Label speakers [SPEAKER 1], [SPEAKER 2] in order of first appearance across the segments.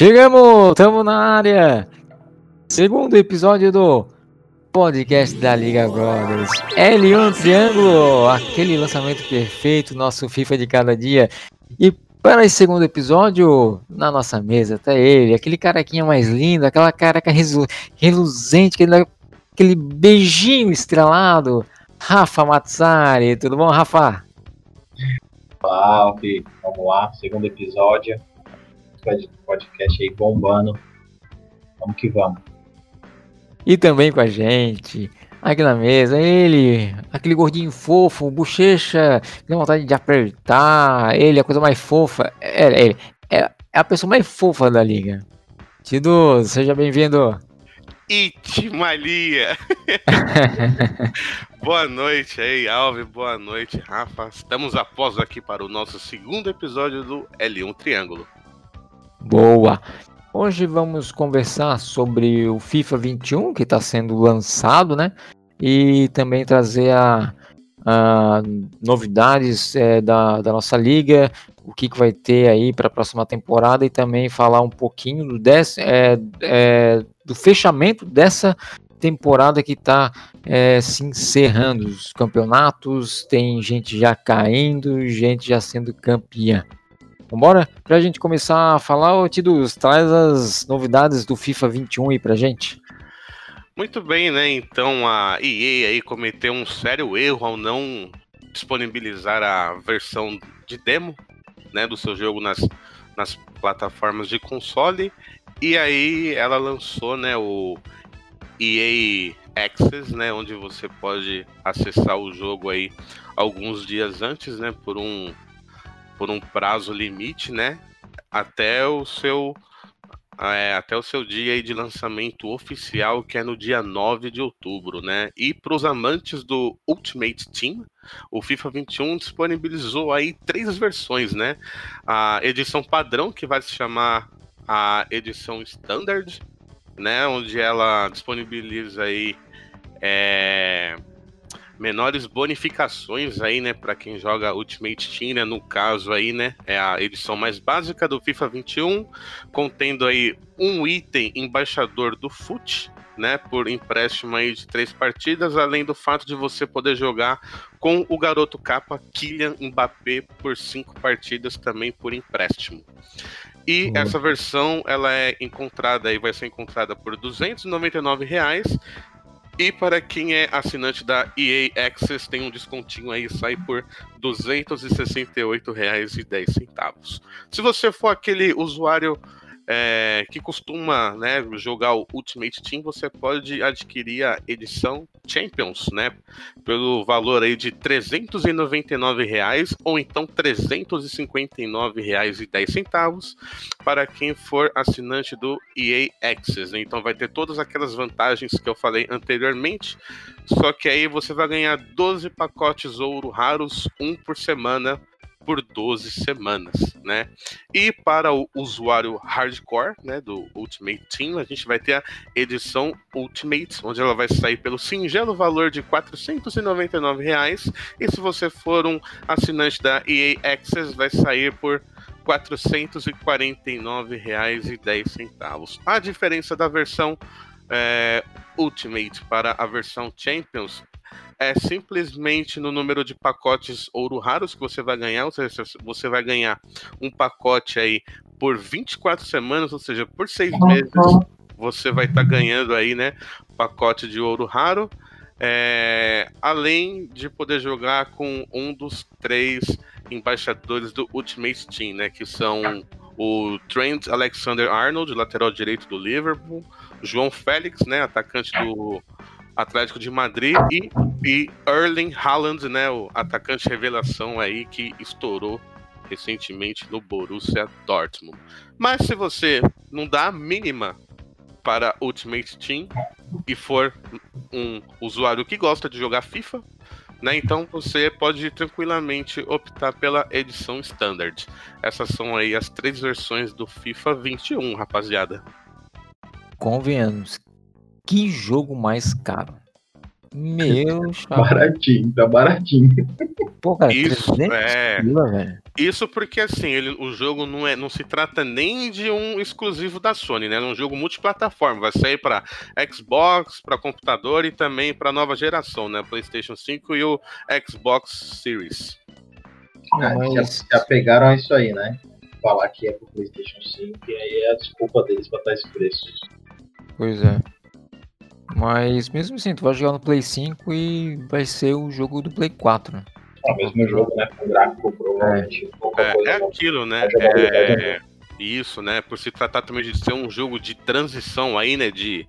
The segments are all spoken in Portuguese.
[SPEAKER 1] Chegamos, estamos na área. Segundo episódio do podcast da Liga Brothers. L1 Triângulo, aquele lançamento perfeito, nosso FIFA de cada dia. E para esse segundo episódio, na nossa mesa tá ele, aquele carequinha mais lindo, aquela careca reluzente, aquele, aquele beijinho estrelado, Rafa Matsari. Tudo bom, Rafa?
[SPEAKER 2] Fala, vamos lá, segundo episódio podcast aí bombando. Vamos que vamos.
[SPEAKER 1] E também com a gente, aqui na mesa, ele, aquele gordinho fofo, bochecha, tem vontade de apertar, ele, a coisa mais fofa, é, é, é, a pessoa mais fofa da liga. Tido, seja bem-vindo.
[SPEAKER 3] Itimalia! boa noite aí, Alves, boa noite, Rafa. Estamos após aqui para o nosso segundo episódio do L1 Triângulo.
[SPEAKER 1] Boa! Hoje vamos conversar sobre o FIFA 21 que está sendo lançado, né? E também trazer a, a novidades é, da, da nossa liga, o que, que vai ter aí para a próxima temporada e também falar um pouquinho do, desse, é, é, do fechamento dessa temporada que está é, se encerrando. Os campeonatos, tem gente já caindo, gente já sendo campeã. Vambora? Pra gente começar a falar, ô Tidus, traz as novidades do FIFA 21 aí pra gente.
[SPEAKER 3] Muito bem, né? Então a EA aí cometeu um sério erro ao não disponibilizar a versão de demo, né, do seu jogo nas, nas plataformas de console. E aí ela lançou, né, o EA Access, né, onde você pode acessar o jogo aí alguns dias antes, né, por um por um prazo limite, né? Até o seu é, até o seu dia de lançamento oficial, que é no dia 9 de outubro, né? E para os amantes do Ultimate Team, o FIFA 21 disponibilizou aí três versões, né? A edição padrão, que vai se chamar a edição Standard, né? Onde ela disponibiliza aí é, menores bonificações aí, né, para quem joga Ultimate Team, né, no caso aí, né, é a edição mais básica do FIFA 21, contendo aí um item embaixador do FUT, né, por empréstimo aí de três partidas, além do fato de você poder jogar com o garoto capa Kylian Mbappé por cinco partidas também por empréstimo. E uhum. essa versão ela é encontrada aí vai ser encontrada por 299 reais e para quem é assinante da EA Access, tem um descontinho aí, sai por R$ 268,10. Se você for aquele usuário é, que costuma né, jogar o Ultimate Team, você pode adquirir a edição Champions, né? Pelo valor aí de 399 reais, ou então R$ 359,10 para quem for assinante do EA Access. Né? Então vai ter todas aquelas vantagens que eu falei anteriormente, só que aí você vai ganhar 12 pacotes ouro raros, um por semana por 12 semanas, né? E para o usuário hardcore, né, do Ultimate Team, a gente vai ter a edição Ultimate, onde ela vai sair pelo singelo valor de 499 reais, e se você for um assinante da EA Access, vai sair por R$ 449,10. A diferença da versão é, Ultimate para a versão Champions é simplesmente no número de pacotes ouro raros que você vai ganhar, ou seja, você vai ganhar um pacote aí por 24 semanas, ou seja, por seis uhum. meses você vai estar tá ganhando aí, né, pacote de ouro raro, é, além de poder jogar com um dos três embaixadores do Ultimate Team, né, que são o Trent Alexander-Arnold, lateral direito do Liverpool, João Félix, né, atacante do Atlético de Madrid e, e Erling Haaland, né, o atacante revelação aí que estourou recentemente no Borussia Dortmund. Mas se você não dá a mínima para Ultimate Team e for um usuário que gosta de jogar FIFA, né, então você pode tranquilamente optar pela edição Standard. Essas são aí as três versões do FIFA 21, rapaziada.
[SPEAKER 1] Convenhamos, que jogo mais caro. Meu chapa.
[SPEAKER 2] Baratinho, tá baratinho.
[SPEAKER 1] Pô, cara,
[SPEAKER 3] Isso,
[SPEAKER 1] 300
[SPEAKER 3] é.
[SPEAKER 1] pila, velho.
[SPEAKER 3] Isso porque assim, ele, o jogo não, é, não se trata nem de um exclusivo da Sony, né? É um jogo multiplataforma. Vai sair para Xbox, para computador e também para nova geração, né? PlayStation 5 e o Xbox Series.
[SPEAKER 2] Ah,
[SPEAKER 1] Mas-
[SPEAKER 2] já, já pegaram a isso aí, né? Falar que é pro PlayStation 5 e aí é a desculpa deles pra estar esse preço.
[SPEAKER 1] Pois é. Mas mesmo assim, tu vai jogar no Play 5 e vai ser o jogo do Play 4, né?
[SPEAKER 2] É o mesmo jogo, né? Com gráfico, provavelmente.
[SPEAKER 3] É, é
[SPEAKER 2] não.
[SPEAKER 3] aquilo, né?
[SPEAKER 2] É
[SPEAKER 3] É, isso, né? Por se tratar também de ser um jogo de transição aí, né? De,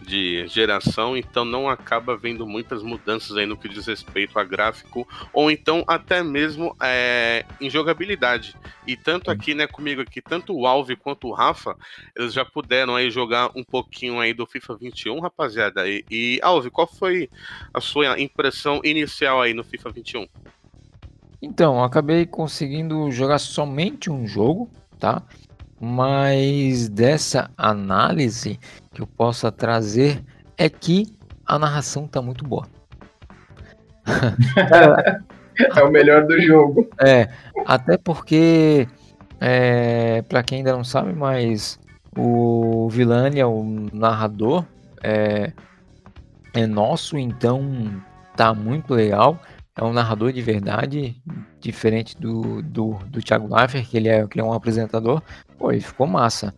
[SPEAKER 3] de geração, então não acaba vendo muitas mudanças aí no que diz respeito a gráfico, ou então até mesmo é, em jogabilidade. E tanto aqui, né, comigo aqui, tanto o Alve quanto o Rafa, eles já puderam aí jogar um pouquinho aí do FIFA 21, rapaziada. E, e Alve, qual foi a sua impressão inicial aí no FIFA 21?
[SPEAKER 1] Então, eu acabei conseguindo jogar somente um jogo, tá? Mas dessa análise que eu possa trazer é que a narração tá muito boa.
[SPEAKER 2] É o melhor do jogo.
[SPEAKER 1] É, até porque, é, para quem ainda não sabe, mas o Vilani é o narrador, é, é nosso, então tá muito legal. É um narrador de verdade, diferente do, do, do Thiago Leifert, que ele é, que é um apresentador. Pô, ele ficou massa.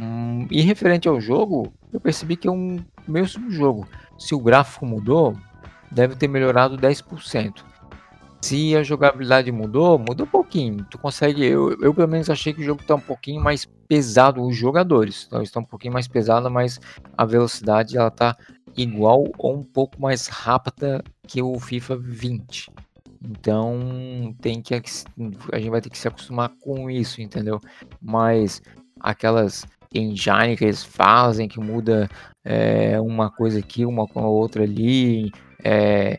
[SPEAKER 1] Hum, e referente ao jogo, eu percebi que é um mesmo jogo. Se o gráfico mudou, deve ter melhorado 10%. Se a jogabilidade mudou, mudou um pouquinho. Tu consegue. Eu, eu pelo menos achei que o jogo tá um pouquinho mais pesado, os jogadores. Então, estão um pouquinho mais pesada, mas a velocidade ela tá igual ou um pouco mais rápida que o FIFA 20. Então tem que a gente vai ter que se acostumar com isso, entendeu? Mas aquelas engine que eles fazem que muda é, uma coisa aqui, uma com a outra ali, é,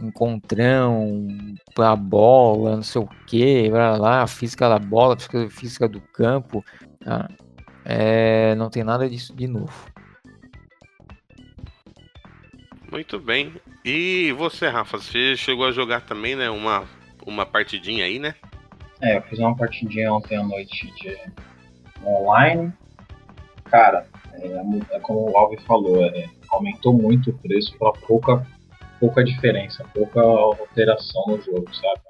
[SPEAKER 1] encontrão pra bola, não sei o que, lá, a física da bola, a física do campo, tá? é, não tem nada disso de novo.
[SPEAKER 3] Muito bem. E você, Rafa, você chegou a jogar também, né? Uma, uma partidinha aí, né?
[SPEAKER 2] É, eu fiz uma partidinha ontem à noite de online. Cara, é, é como o Alves falou, é, aumentou muito o preço para pouca, pouca diferença, pouca alteração no jogo, sabe?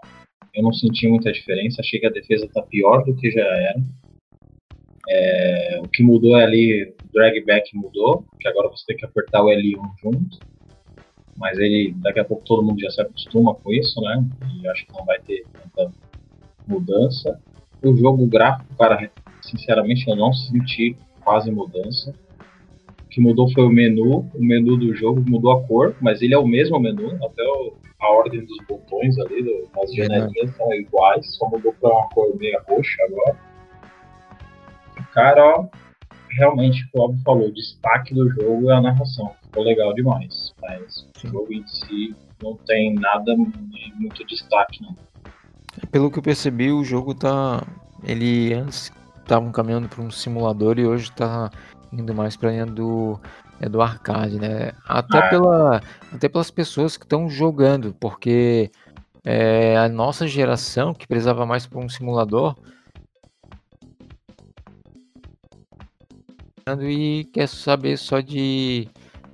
[SPEAKER 2] Eu não senti muita diferença, achei que a defesa tá pior do que já era. É, o que mudou é ali, o drag back mudou, que agora você tem que apertar o L1 junto. Mas ele, daqui a pouco todo mundo já se acostuma com isso, né? E acho que não vai ter tanta mudança. O jogo gráfico, cara, sinceramente eu não senti quase mudança. O que mudou foi o menu, o menu do jogo mudou a cor, mas ele é o mesmo menu, até o, a ordem dos botões ali, do, as janelinhas são iguais, só mudou para uma cor meio roxa agora. Cara, ó, realmente, como o Bob falou, o destaque do jogo é a narração. Ficou legal demais. Mas Sim. o jogo em si não tem nada de muito destaque, não.
[SPEAKER 1] Pelo que eu percebi, o jogo tá. Ele antes estavam caminhando para um simulador e hoje tá indo mais para linha do, é do arcade, né? Até,
[SPEAKER 2] Ah,
[SPEAKER 1] pela, até pelas pessoas que estão jogando, porque é, a nossa geração que precisava mais para um simulador e quer saber só de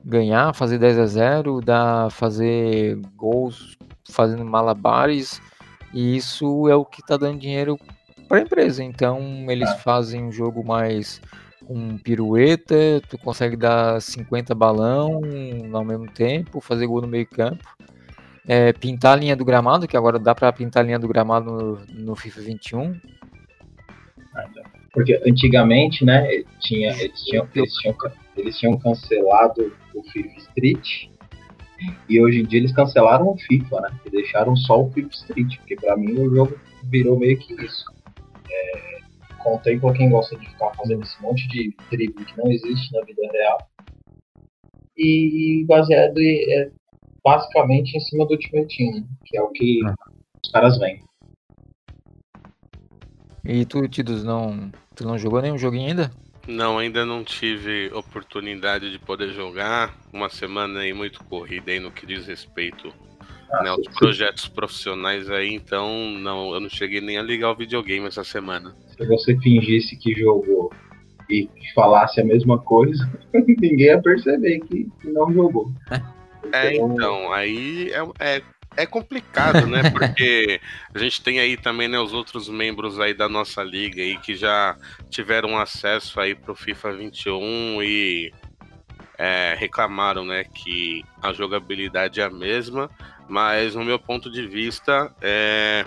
[SPEAKER 1] ganhar, fazer 10 a 0, dar, fazer gols fazendo malabares, e isso é o que está dando dinheiro para a empresa. Então eles
[SPEAKER 2] É.
[SPEAKER 1] fazem um jogo mais com pirueta, tu consegue dar 50 balão ao mesmo tempo, fazer gol no meio campo. É, pintar a linha do gramado, que agora dá para pintar a linha do gramado no, no FIFA 21.
[SPEAKER 2] Porque antigamente, né, tinha, eles, tinham, eles, tinham, eles tinham cancelado o FIFA Street e hoje em dia eles cancelaram o FIFA, né? E deixaram só o FIFA Street, porque pra mim o jogo virou meio que isso. Contempla quem gosta de ficar fazendo esse monte de drible que não existe na vida real. E baseado em- é, basicamente em cima do Ultimate Team, que é o que
[SPEAKER 1] Ah.
[SPEAKER 2] os caras vêm.
[SPEAKER 1] E tu, Tidus, não, tu não jogou nenhum joguinho ainda?
[SPEAKER 3] Não, ainda não tive oportunidade de poder jogar. Uma semana aí muito corrida aí no que diz respeito né, aos projetos profissionais aí, então não, eu não cheguei nem a ligar o videogame essa semana.
[SPEAKER 2] Se você fingisse que jogou e falasse a mesma coisa, ninguém ia perceber que, que não jogou.
[SPEAKER 3] É, então, então aí é, é é complicado, né? Porque a gente tem aí também né, os outros membros aí da nossa liga aí que já tiveram acesso aí pro FIFA 21 e é, reclamaram, né, que a jogabilidade é a mesma, mas no meu ponto de vista, é,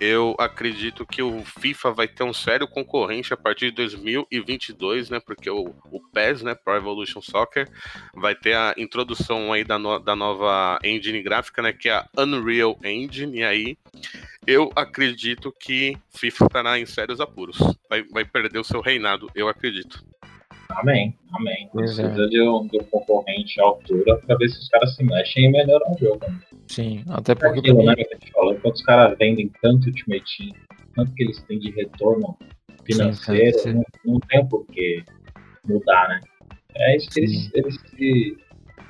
[SPEAKER 3] eu acredito que o FIFA vai ter um sério concorrente a partir de 2022, né? Porque o, o PES, né, Pro Evolution Soccer, vai ter a introdução aí da, no, da nova engine gráfica, né? Que é a Unreal Engine. E aí eu acredito que FIFA estará em sérios apuros. Vai, vai perder o seu reinado, eu acredito.
[SPEAKER 2] Amém, amém. Precisa é. de, um, de um concorrente à altura para ver se os caras se mexem e melhoram o jogo.
[SPEAKER 1] Sim, até porque.
[SPEAKER 2] Aquilo, né, que a gente falou, enquanto os caras vendem tanto Ultimate tanto que eles têm de retorno financeiro, sim, sim. Não, não tem por que mudar, né? É isso que eles, eles se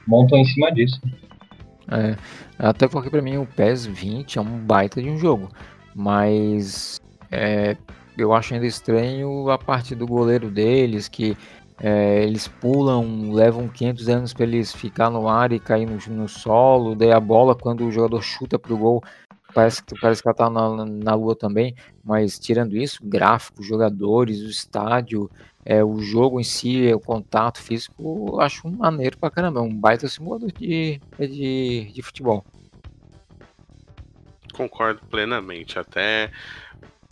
[SPEAKER 2] montam em cima disso.
[SPEAKER 1] É, até porque para mim o PES 20 é um baita de um jogo, mas é, eu acho ainda estranho a parte do goleiro deles, que é, eles pulam, levam 500 anos para eles ficar no ar e cair no, no, solo. Daí a bola, quando o jogador chuta pro gol, parece parece que ela tá na, na lua também. Mas tirando isso, gráfico, jogadores, o estádio, é, o jogo em si, o contato físico, eu acho maneiro pra caramba. É um baita simulador de, de, de futebol.
[SPEAKER 3] Concordo plenamente. Até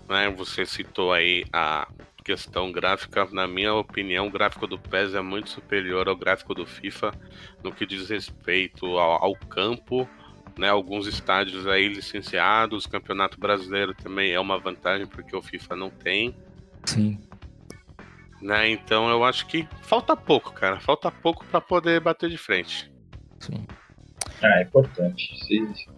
[SPEAKER 3] né, você citou aí a questão gráfica, na minha opinião, o gráfico do PES é muito superior ao gráfico do FIFA no que diz respeito ao, ao campo, né? Alguns estádios aí licenciados, campeonato brasileiro também é uma vantagem porque o FIFA não tem.
[SPEAKER 1] Sim.
[SPEAKER 3] Né? Então eu acho que falta pouco, cara. Falta pouco para poder bater de frente.
[SPEAKER 1] Sim.
[SPEAKER 2] Ah, é importante. Se, se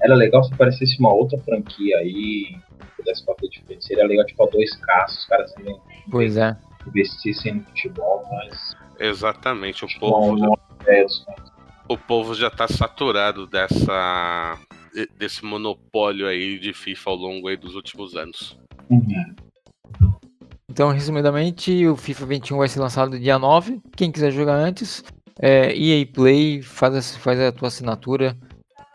[SPEAKER 2] Era legal se aparecesse uma outra franquia aí pudesse bater de frente. Seria legal, tipo, a 2K, os caras também
[SPEAKER 1] pois é.
[SPEAKER 2] investissem no futebol, mas.
[SPEAKER 3] Exatamente, o povo. Já, é, o povo já tá saturado dessa. desse monopólio aí de FIFA ao longo aí dos últimos anos.
[SPEAKER 2] Uhum.
[SPEAKER 1] Então, resumidamente, o FIFA 21 vai ser lançado dia 9. Quem quiser jogar antes, é, EA Play, faz, faz a tua assinatura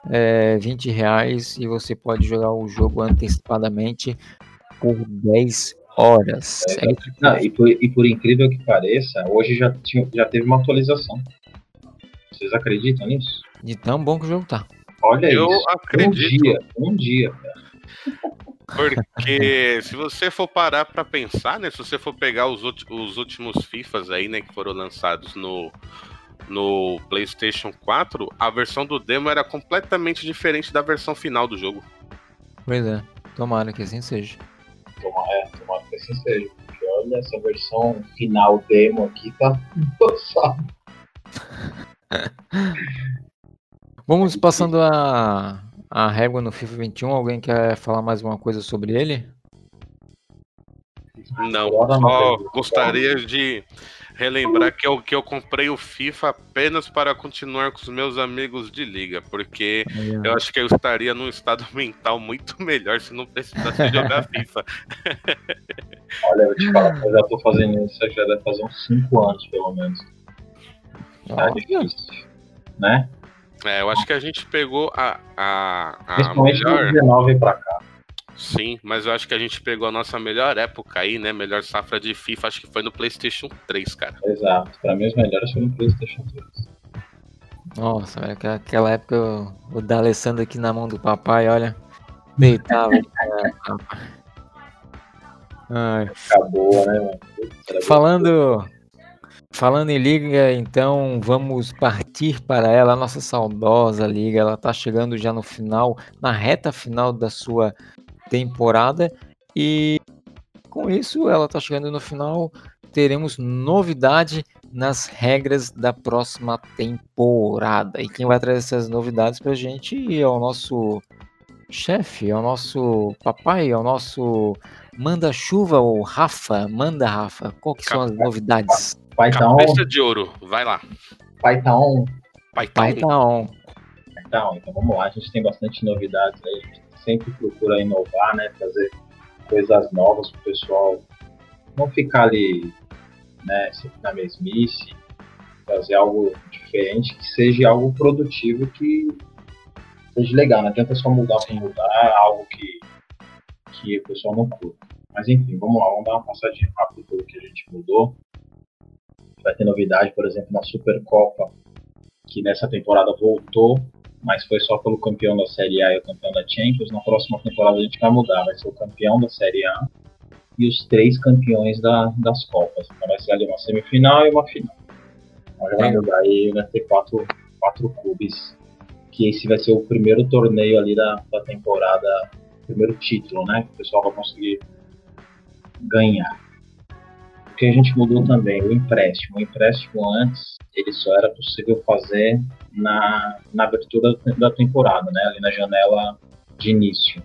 [SPEAKER 1] é, 20 reais e você pode jogar o jogo antecipadamente por 10 horas.
[SPEAKER 2] É, não, e, por, e, por, incrível que pareça, hoje já, tinha, já teve uma atualização. Vocês acreditam nisso?
[SPEAKER 1] De tão bom que o jogo tá.
[SPEAKER 3] Olha Eu isso. acredito.
[SPEAKER 2] Um dia, um dia, cara.
[SPEAKER 3] Porque se você for parar para pensar, né? Se você for pegar os, os últimos FIFAs aí, né, que foram lançados no, no PlayStation 4, a versão do demo era completamente diferente da versão final do jogo.
[SPEAKER 1] Pois é, tomara que assim seja.
[SPEAKER 2] Tomara, é, tomara que assim seja. Porque olha, essa versão final demo aqui tá embaçada.
[SPEAKER 1] Vamos passando a, a régua no FIFA 21. Alguém quer falar mais uma coisa sobre ele?
[SPEAKER 3] Não, só gostaria de relembrar que eu, que eu comprei o FIFA apenas para continuar com os meus amigos de liga, porque é. eu acho que eu estaria num estado mental muito melhor se não precisasse jogar FIFA.
[SPEAKER 2] Olha, eu te falo, eu já tô fazendo isso já deve fazer uns 5 anos, pelo menos. Tá difícil, né?
[SPEAKER 3] É, eu acho que a gente pegou a, a,
[SPEAKER 2] a Principalmente melhor... 19 pra cá.
[SPEAKER 3] Sim, mas eu acho que a gente pegou a nossa melhor época aí, né? Melhor safra de FIFA, acho que foi no PlayStation 3, cara.
[SPEAKER 2] Exato, pra mim os melhores foram no PlayStation 3.
[SPEAKER 1] Nossa, velho, aquela época o D'Alessandro aqui na mão do papai, olha, deitava.
[SPEAKER 2] Ai. Acabou, né, mano?
[SPEAKER 1] Falando, falando em liga, então vamos partir para ela, a nossa saudosa liga. Ela tá chegando já no final, na reta final da sua temporada. E com isso, ela está chegando no final. Teremos novidade nas regras da próxima temporada. E quem vai trazer essas novidades para a gente é o nosso chefe, é o nosso papai, é o nosso Manda chuva ou Rafa? Manda, Rafa. Qual que são as novidades?
[SPEAKER 3] Python. Cabeça de ouro, vai lá.
[SPEAKER 2] Python.
[SPEAKER 1] Python. Python.
[SPEAKER 2] Python. Então vamos lá, a gente tem bastante novidades aí. A gente sempre procura inovar, né? Trazer coisas novas pro pessoal não ficar ali, né, sempre na mesmice, fazer algo diferente, que seja algo produtivo, que seja legal. Não adianta só mudar para mudar, algo que, que o pessoal não curta. Mas enfim, vamos lá, vamos dar uma passadinha rápida pelo que a gente mudou. Vai ter novidade, por exemplo, na Supercopa, que nessa temporada voltou, mas foi só pelo campeão da Série A e o campeão da Champions. Na próxima temporada a gente vai mudar, vai ser o campeão da Série A e os três campeões da, das Copas. Então vai ser ali uma semifinal e uma final. Então vai mudar aí, vai ter quatro, quatro clubes. Que esse vai ser o primeiro torneio ali da, da temporada, primeiro título, né? Que o pessoal vai conseguir ganhar. O que a gente mudou também, o empréstimo. O empréstimo antes, ele só era possível fazer na, na abertura da temporada, né? Ali na janela de início.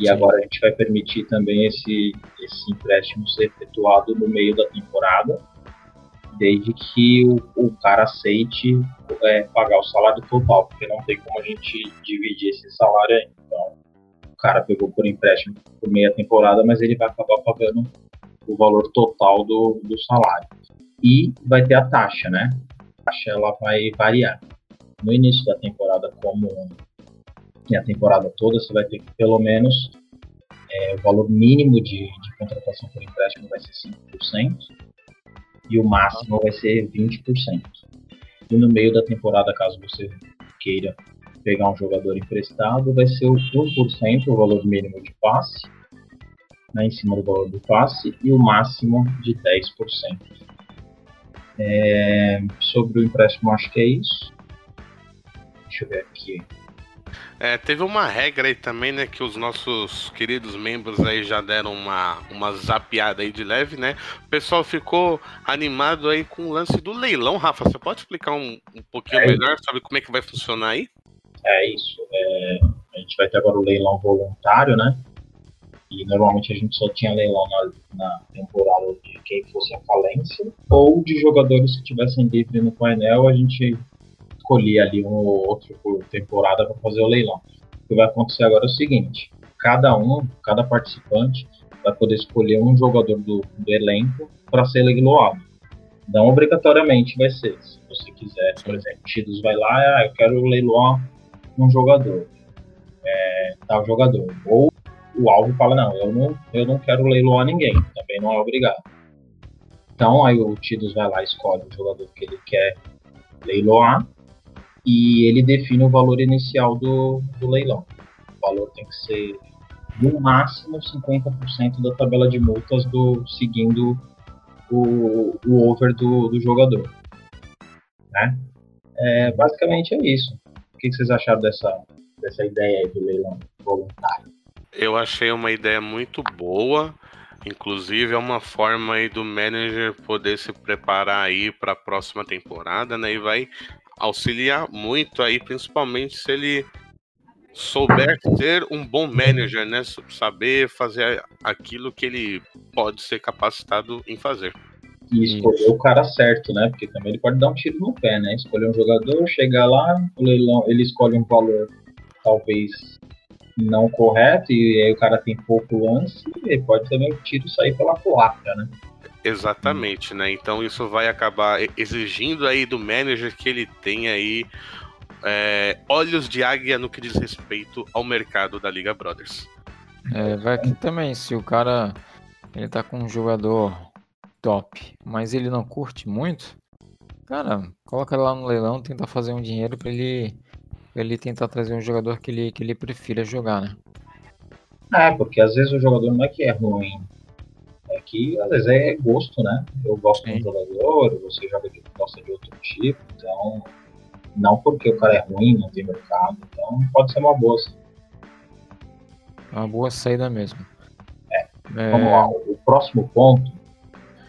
[SPEAKER 2] E Sim. agora a gente vai permitir também esse, esse empréstimo ser efetuado no meio da temporada, desde que o, o cara aceite é, pagar o salário total, porque não tem como a gente dividir esse salário aí. Então, o cara pegou por empréstimo por meia temporada, mas ele vai acabar pagando o valor total do, do salário. E vai ter a taxa, né? A taxa ela vai variar. No início da temporada, como a temporada toda, você vai ter que pelo menos é, o valor mínimo de, de, contratação por empréstimo vai ser 5% e o máximo vai ser 20%. E no meio da temporada, caso você queira pegar um jogador emprestado, vai ser o 1% o valor mínimo de passe, né, em cima do valor do passe, e o máximo de 10%. É, sobre o empréstimo, acho que é isso. Deixa eu ver aqui.
[SPEAKER 3] É, teve uma regra aí também, né, que os nossos queridos membros aí já deram uma, uma zapiada aí de leve, né? O pessoal ficou animado aí com o lance do leilão, Rafa. Você pode explicar um, um pouquinho é melhor sobre como é que vai funcionar aí?
[SPEAKER 2] É isso. É, a gente vai ter agora o leilão voluntário, né? E normalmente a gente só tinha leilão na, na temporada de quem fosse a falência ou de jogadores que tivessem livre no painel, a gente escolher ali um ou outro por temporada para fazer o leilão. O que vai acontecer agora é o seguinte: cada um, cada participante vai poder escolher um jogador do, do elenco para ser leiloado. Não obrigatoriamente vai ser. Se você quiser, por exemplo, Tidos vai lá, ah, eu quero leiloar um jogador, é, tal jogador. Ou o alvo fala, não, eu não, eu não quero leiloar ninguém, também não é obrigado. Então aí o Tidos vai lá, escolhe o jogador que ele quer leiloar, e ele define o valor inicial do, do leilão. O valor tem que ser no máximo 50% da tabela de multas do seguindo o, o over do, do jogador. Né? É, basicamente é isso. O que vocês acharam dessa, dessa ideia aí do leilão voluntário?
[SPEAKER 3] Eu achei uma ideia muito boa. Inclusive é uma forma aí do manager poder se preparar aí para a próxima temporada, né? E vai auxiliar muito aí, principalmente se ele souber ser um bom manager, né? Saber fazer aquilo que ele pode ser capacitado em fazer.
[SPEAKER 2] E escolher o cara certo, né? Porque também ele pode dar um tiro no pé, né? Escolher um jogador, chegar lá, leilão, ele escolhe um valor talvez não correto, e aí o cara tem pouco lance, e pode também o tiro sair pela culatra, né?
[SPEAKER 3] Exatamente, né? Então isso vai acabar exigindo aí do manager que ele tenha aí é, olhos de águia no que diz respeito ao mercado da Liga Brothers.
[SPEAKER 1] É, vai aqui também, se o cara ele tá com um jogador top, mas ele não curte muito, cara, coloca lá no leilão, tenta fazer um dinheiro para ele ele tentar trazer um jogador que ele, que ele prefira jogar, né?
[SPEAKER 2] É, porque às vezes o jogador não é que é ruim, é que às vezes é gosto, né? Eu gosto Sim. de um jogador, você joga de gosta de outro tipo, então não porque o cara é ruim, não tem mercado, então pode ser uma boa. Sim.
[SPEAKER 1] Uma boa saída mesmo.
[SPEAKER 2] É. é. Vamos lá, o próximo ponto,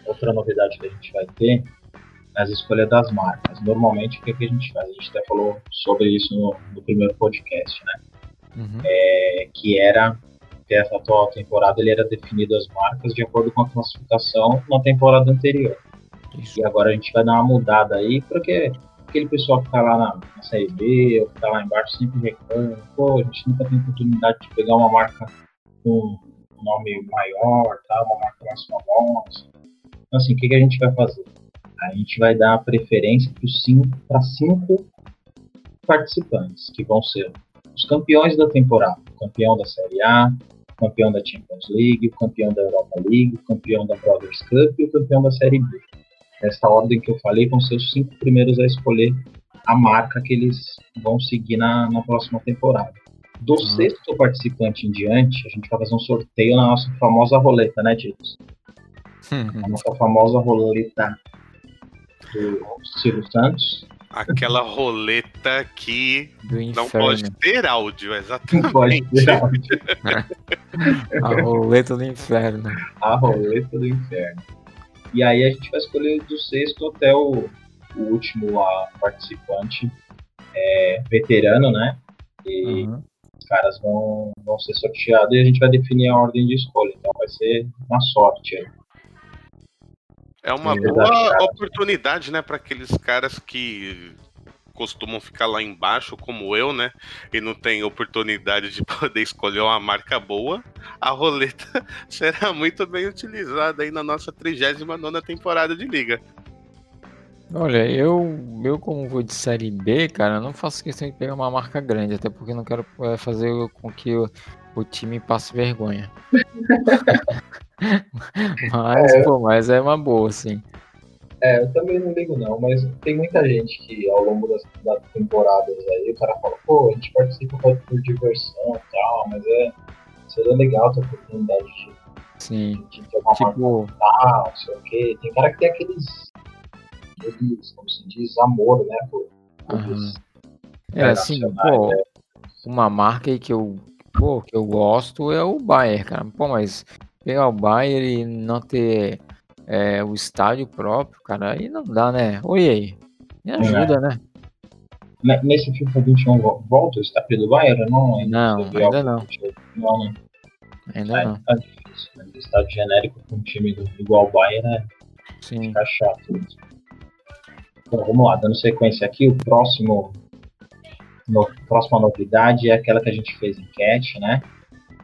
[SPEAKER 2] outra novidade que a gente vai ter as escolhas das marcas. Normalmente o que, que a gente faz? A gente até falou sobre isso no, no primeiro podcast, né? Uhum. É, que era porque essa atual temporada ele era definido as marcas de acordo com a classificação na temporada anterior. Isso. E agora a gente vai dar uma mudada aí, porque aquele pessoal que tá lá na, na Série B, ou que tá lá embaixo, sempre reclama, pô, a gente nunca tem oportunidade de pegar uma marca com um nome maior, tá? uma marca mais famosa. Então, assim, o que, que a gente vai fazer? A gente vai dar preferência para cinco participantes, que vão ser os campeões da temporada, o campeão da Série A, o campeão da Champions League, o campeão da Europa League, o campeão da Brothers Cup e o campeão da Série B. Nessa ordem que eu falei, vão ser os cinco primeiros a escolher a marca que eles vão seguir na, na próxima temporada. Do uhum. sexto participante em diante, a gente vai fazer um sorteio na nossa famosa roleta, né, Ditos? Uhum. A nossa famosa roleta do Silvio Santos.
[SPEAKER 3] Aquela roleta que não pode ter áudio, exatamente. Não
[SPEAKER 2] pode ter áudio.
[SPEAKER 1] a roleta do inferno.
[SPEAKER 2] A roleta do inferno. E aí a gente vai escolher do sexto até o, o último a participante é, veterano, né? E uhum. os caras vão, vão ser sorteados e a gente vai definir a ordem de escolha. Então vai ser uma sorte aí.
[SPEAKER 3] É uma é boa oportunidade, né, para aqueles caras que costumam ficar lá embaixo, como eu, né? E não tem oportunidade de poder escolher uma marca boa, a roleta será muito bem utilizada aí na nossa 39 temporada de Liga.
[SPEAKER 1] Olha, eu, eu como vou de série B, cara, não faço questão de pegar uma marca grande, até porque não quero é, fazer com que o, o time passe vergonha. mas, é. pô, mas é uma boa, sim.
[SPEAKER 2] É, eu também não ligo não, mas tem muita gente que ao longo das, das temporadas aí, o cara fala, pô, a gente participa por diversão e tal, mas é. Seria legal ter a oportunidade de,
[SPEAKER 1] Sim.
[SPEAKER 2] de, de ter uma tipo... marca não sei o quê. Tem cara que tem aqueles. aqueles, como se diz, amor, né? Por,
[SPEAKER 1] uhum. É assim, pô, né? uma marca aí que eu, pô, que eu gosto é o Bayer, cara. Pô, mas pegar o Bayer e não ter é, o estádio próprio, cara, aí não dá, né? Oi aí. Me ajuda, é. né?
[SPEAKER 2] Nesse FIFA 21 volta o estádio do Bayern?
[SPEAKER 1] Não, não ainda não. Não, né? Ainda é, não. Tá
[SPEAKER 2] difícil, né? Estádio genérico com um time igual ao Bayern é
[SPEAKER 1] Sim.
[SPEAKER 2] fica chato. Mesmo. Então, vamos lá, dando sequência aqui, o próximo no, próxima novidade é aquela que a gente fez enquete, né?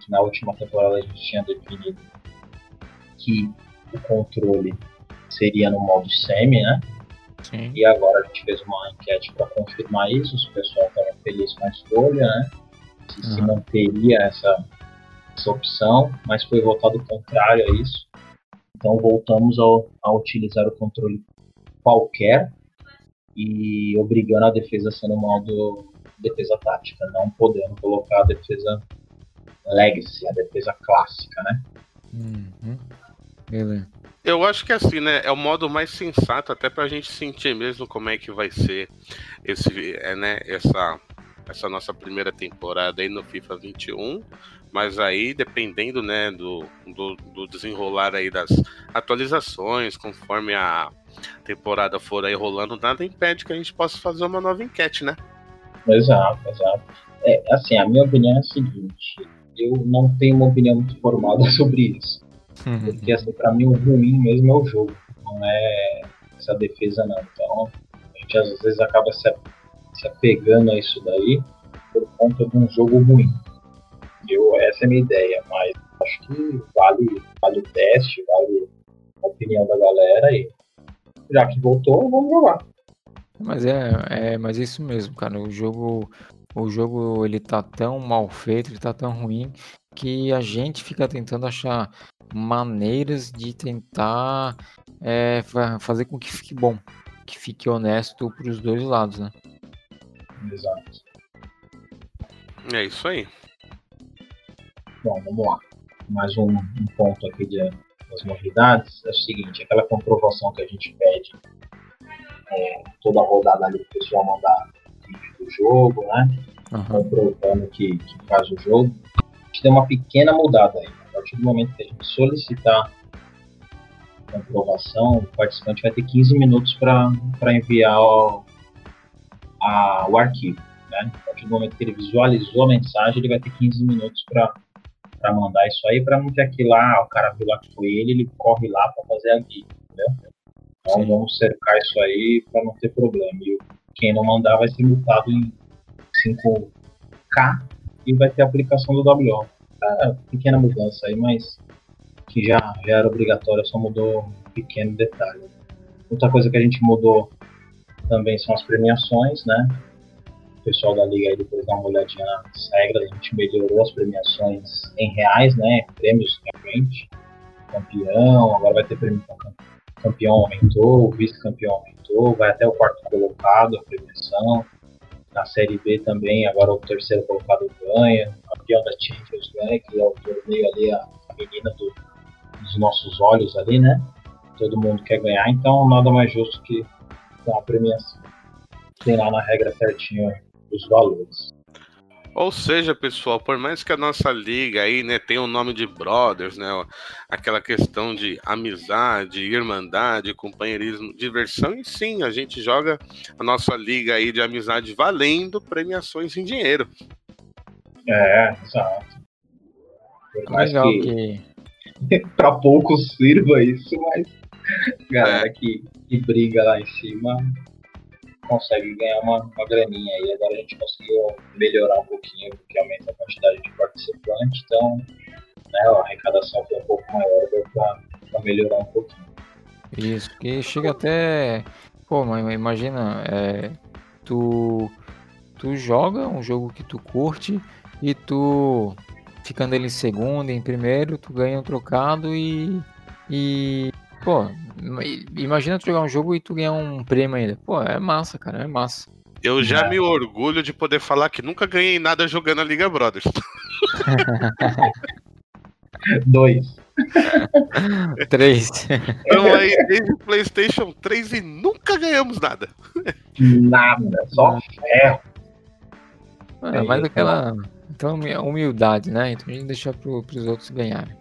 [SPEAKER 2] Que na última temporada a gente tinha definido que o controle seria no modo semi, né?
[SPEAKER 1] Sim.
[SPEAKER 2] E agora a gente fez uma enquete para confirmar isso, se o pessoal estava feliz com a escolha, né? Se uhum. se manteria essa, essa opção, mas foi votado contrário a isso. Então voltamos ao, a utilizar o controle qualquer e obrigando a defesa a ser no modo defesa tática, não podendo colocar a defesa legacy, a defesa clássica, né?
[SPEAKER 1] Uhum. Beleza.
[SPEAKER 3] Eu acho que assim, né? É o modo mais sensato, até pra gente sentir mesmo como é que vai ser esse, é, né, essa, essa nossa primeira temporada aí no FIFA 21. Mas aí, dependendo, né, do, do, do desenrolar aí das atualizações, conforme a temporada for aí rolando, nada impede que a gente possa fazer uma nova enquete, né?
[SPEAKER 2] Exato, exato. É, assim, a minha opinião é a seguinte: eu não tenho uma opinião muito formada sobre isso. Uhum. Porque, assim, pra mim, o ruim mesmo é o jogo, não é essa defesa, não. Então, a gente às vezes acaba se, se apegando a isso daí por conta de um jogo ruim. Eu, essa é a minha ideia, mas acho que vale, vale o teste, vale a opinião da galera e já que voltou, vamos jogar.
[SPEAKER 1] Mas é, é mas é isso mesmo, cara. O jogo, o jogo ele tá tão mal feito, ele tá tão ruim que a gente fica tentando achar maneiras de tentar é, fazer com que fique bom, que fique honesto para os dois lados, né?
[SPEAKER 2] Exato.
[SPEAKER 3] É isso aí.
[SPEAKER 2] Bom, vamos lá. Mais um, um ponto aqui de, das novidades é o seguinte: aquela comprovação que a gente pede é, toda rodada ali para o pessoal mandar do jogo, né? Uhum. Comprovando que, que faz o jogo. A gente tem uma pequena mudada aí partir do momento que a gente solicitar a comprovação, o participante vai ter 15 minutos para enviar o, a, o arquivo. Né? A partir do momento que ele visualizou a mensagem, ele vai ter 15 minutos para para mandar isso aí, para não ter aquilo lá, o cara viu lá que foi ele, ele corre lá para fazer a guia, entendeu? Então Sim. vamos cercar isso aí para não ter problema. E quem não mandar vai ser multado em 5K e vai ter aplicação do WO. Ah, pequena mudança aí, mas que já, já era obrigatória, só mudou um pequeno detalhe. Outra coisa que a gente mudou também são as premiações, né? O pessoal da liga aí depois dá uma olhadinha nas regras, a gente melhorou as premiações em reais, né? Prêmios realmente. Campeão, agora vai ter prêmio campeão aumentou, o vice-campeão aumentou, vai até o quarto colocado a premiação. Na Série B também, agora o terceiro colocado ganha, o campeão da Champions ganha, que é o torneio ali, a, menina do, dos nossos olhos ali, né? Todo mundo quer ganhar, então nada mais justo que uma premiação. Tem lá na regra certinho os valores.
[SPEAKER 3] Ou seja, pessoal, por mais que a nossa liga aí, né, tenha o nome de brothers, né, aquela questão de amizade, irmandade, companheirismo, diversão, e sim, a gente joga a nossa liga aí de amizade valendo premiações em dinheiro.
[SPEAKER 2] É, exato. Por mais Legal que, que... para poucos sirva isso, mas galera é. que, que briga lá em cima consegue ganhar uma, uma graninha aí. Agora a gente conseguiu melhorar um pouquinho, porque aumenta a quantidade de participantes, então né, a arrecadação foi um pouco maior, para melhorar um pouquinho.
[SPEAKER 1] Isso, que chega até. Pô, mas imagina, é, tu, tu joga um jogo que tu curte e tu ficando ele em segundo, em primeiro, tu ganha um trocado e. E Pô, imagina tu jogar um jogo e tu ganhar um prêmio ainda. Pô, é massa, cara, é massa.
[SPEAKER 3] Eu já é. me orgulho de poder falar que nunca ganhei nada jogando a Liga Brothers.
[SPEAKER 2] Dois.
[SPEAKER 1] Três.
[SPEAKER 3] Então aí desde o PlayStation 3 e nunca ganhamos nada.
[SPEAKER 2] Nada, só ferro.
[SPEAKER 1] É, mais aquela, aquela humildade, né? Então a gente deixa pro, pros outros ganharem.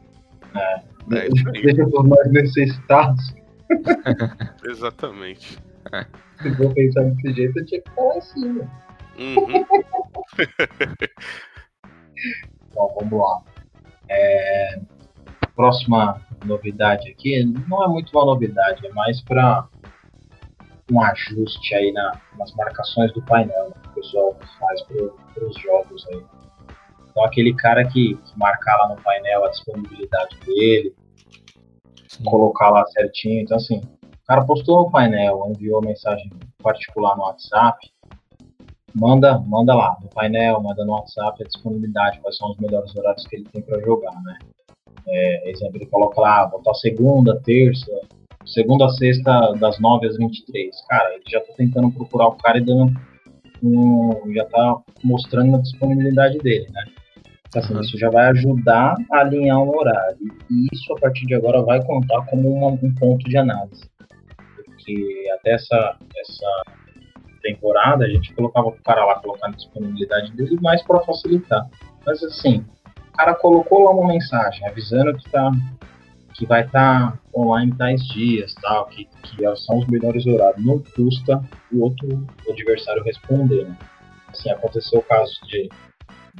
[SPEAKER 2] É. É Deixa por mais necessitados.
[SPEAKER 3] Exatamente.
[SPEAKER 2] Se for pensar desse jeito, eu tinha que falar assim, né? Uhum. então, vamos lá. É... Próxima novidade aqui, não é muito uma novidade, é mais para um ajuste aí na, nas marcações do painel que o pessoal faz para os jogos aí. Então aquele cara que, que, marcar lá no painel a disponibilidade dele, Sim. colocar lá certinho. Então assim, o cara postou no painel, enviou mensagem particular no WhatsApp, manda, manda lá no painel, manda no WhatsApp a disponibilidade, quais são os melhores horários que ele tem para jogar, né? É, exemplo, ele coloca lá, botar segunda, terça, segunda a sexta, das 9 às 23. Cara, ele já tá tentando procurar o cara e dando um, já tá mostrando a disponibilidade dele, né? Assim, uhum. Isso já vai ajudar a alinhar um horário. E isso, a partir de agora, vai contar como uma, um ponto de análise. Porque até essa, essa temporada, a gente colocava o cara lá, colocar a disponibilidade dele mais para facilitar. Mas assim, o cara colocou lá uma mensagem avisando que, tá, que vai estar tá online tais dias, tal, que, que são os melhores horários. Não custa o outro adversário responder. Né? Assim, aconteceu o caso de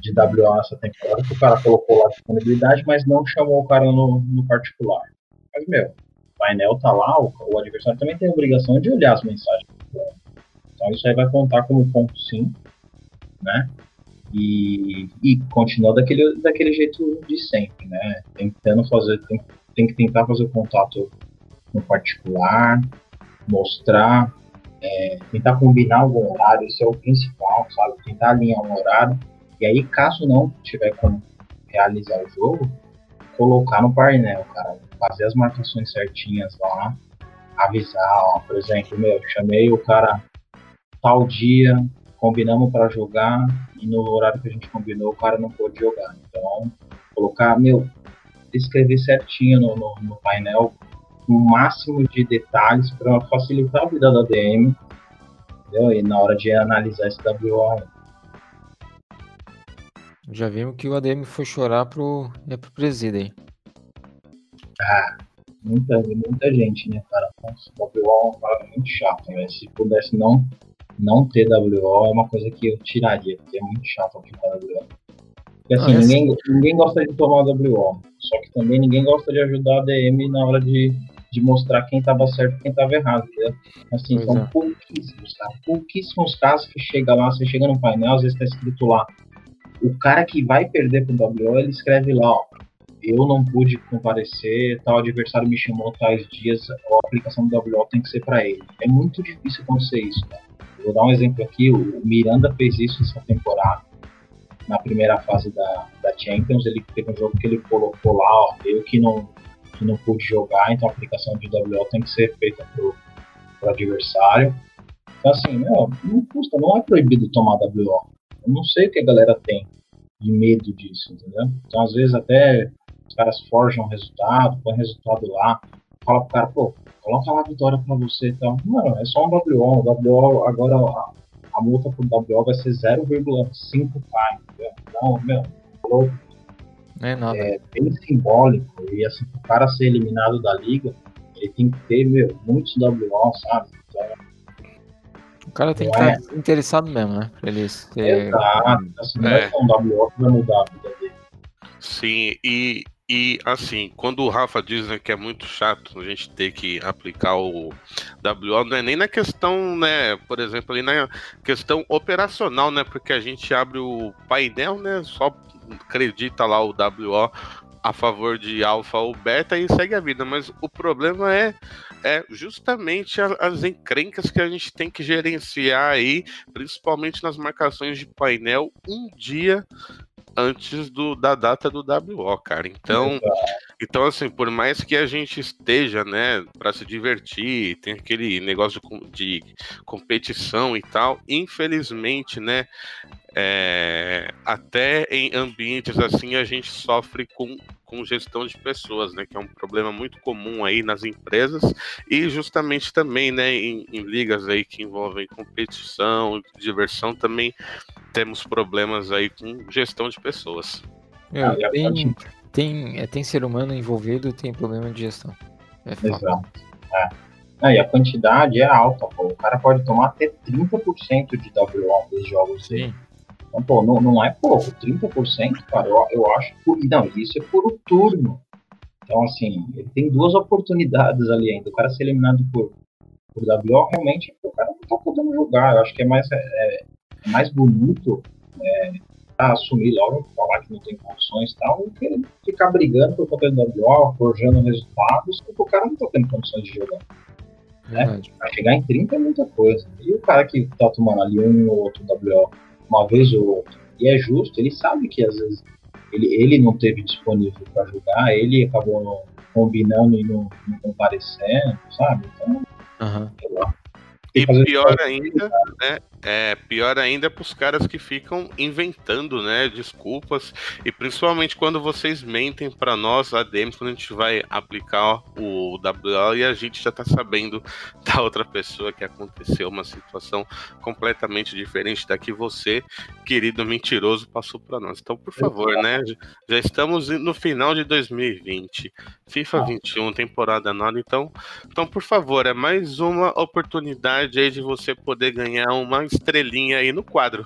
[SPEAKER 2] de WA essa temporada, que o cara colocou lá disponibilidade, mas não chamou o cara no, no particular. Mas, meu, o painel tá lá, o, o, adversário também tem a obrigação de olhar as mensagens. Então isso aí vai contar como ponto sim, né? E, e continua daquele, daquele jeito de sempre, né? Tentando fazer, tem, tem que tentar fazer o contato no particular, mostrar, é, tentar combinar algum horário, isso é o principal, sabe? Tentar alinhar um horário e aí, caso não tiver como realizar o jogo, colocar no painel, cara, fazer as marcações certinhas lá, avisar, ó, por exemplo, meu, chamei o cara tal dia, combinamos para jogar e no horário que a gente combinou o cara não pôde jogar. Então, colocar, meu, escrever certinho no, no, no painel o máximo de detalhes para facilitar a vida da DM, entendeu? E na hora de analisar esse WO
[SPEAKER 1] já vimos que o ADM foi chorar pro, é pro presídio aí.
[SPEAKER 2] Ah, muita, muita gente, né, cara? WO é uma parada muito chata, né? Se pudesse não, não ter WO, é uma coisa que eu tiraria, porque é muito chato aplicar WO. Porque assim, ah, ninguém, ninguém gosta de tomar WO. Só que também ninguém gosta de ajudar a DM na hora de, de mostrar quem estava certo e quem estava errado. Entendeu? Assim, pois são é. pouquíssimos, cara. Pouquíssimos casos que chega lá, você chega no painel, às vezes está escrito lá. O cara que vai perder pro WO, ele escreve lá, ó. Eu não pude comparecer, tal adversário me chamou tais dias, a aplicação do WO tem que ser para ele. É muito difícil acontecer isso. Vou dar um exemplo aqui, o Miranda fez isso essa temporada na primeira fase da, da Champions, ele teve um jogo que ele colocou lá, ó, eu que não, que não pude jogar, então a aplicação de WO tem que ser feita pro, pro adversário. Então assim, meu, não custa, não é proibido tomar WO. Eu não sei o que a galera tem de medo disso, entendeu? Então às vezes até os caras forjam resultado, põem resultado lá, fala pro cara, pô, coloca lá a vitória pra você e tal. Não, é só um WO, o WO agora a multa por WO vai ser 0,5 k Então, meu,
[SPEAKER 1] é, nada.
[SPEAKER 2] é bem simbólico. E assim, o cara ser eliminado da liga, ele tem que ter, meu, muitos WO, sabe? Então,
[SPEAKER 1] cara tem que estar é... interessado mesmo, né? Pra ele
[SPEAKER 2] ser... Exato. Assim, não é, é um WO que vai mudar a vida dele.
[SPEAKER 3] Sim, e e assim, quando o Rafa diz né, que é muito chato a gente ter que aplicar o WO, não é nem na questão, né, por exemplo, ali na questão operacional, né, porque a gente abre o painel, né, só acredita lá o WO a favor de alfa ou beta e segue a vida, mas o problema é é justamente as encrencas que a gente tem que gerenciar aí, principalmente nas marcações de painel, um dia antes do, da data do WO, cara. Então, então assim, por mais que a gente esteja, né, para se divertir, tem aquele negócio de, de competição e tal, infelizmente, né, é, até em ambientes assim a gente sofre com, com gestão de pessoas, né, que é um problema muito comum aí nas empresas e justamente também, né, em, em ligas aí que envolvem competição, diversão também temos problemas aí com gestão de pessoas.
[SPEAKER 1] Meu, ah, tem, tem, é, tem ser humano envolvido, tem problema de gestão.
[SPEAKER 2] É Exato. É. Ah, e a quantidade é alta, pô. O cara pode tomar até 30% de WO dos jogos. Sim. Então, pô, não, não é pouco. 30%, cara, eu, eu acho. Por, não, isso é por turno. Então, assim, ele tem duas oportunidades ali ainda. O cara ser eliminado por, por WO, realmente, o cara não tá podendo jogar. Eu acho que é mais, é, é mais bonito é, assumir logo, falar que não tem condições e tal, do que ficar brigando por conta do WO, forjando resultados, porque o cara não tá tendo condições de jogar. Né? Vai chegar em 30 é muita coisa. E o cara que tá tomando ali um ou outro WO uma vez ou outra, e é justo, ele sabe que às vezes ele, ele não teve disponível para jogar, ele acabou combinando e não, não comparecendo, sabe? Então,
[SPEAKER 1] uhum.
[SPEAKER 3] sei lá. E pior ainda, né? É pior ainda para os caras que ficam inventando, né, desculpas. E principalmente quando vocês mentem para nós ADMs quando a gente vai aplicar o WL e a gente já está sabendo da outra pessoa que aconteceu uma situação completamente diferente da que você, querido mentiroso, passou para nós. Então, por favor, né, já estamos no final de 2020, FIFA 21, temporada nova, então, então por favor, é mais uma oportunidade aí de você poder ganhar uma estrelinha aí no quadro.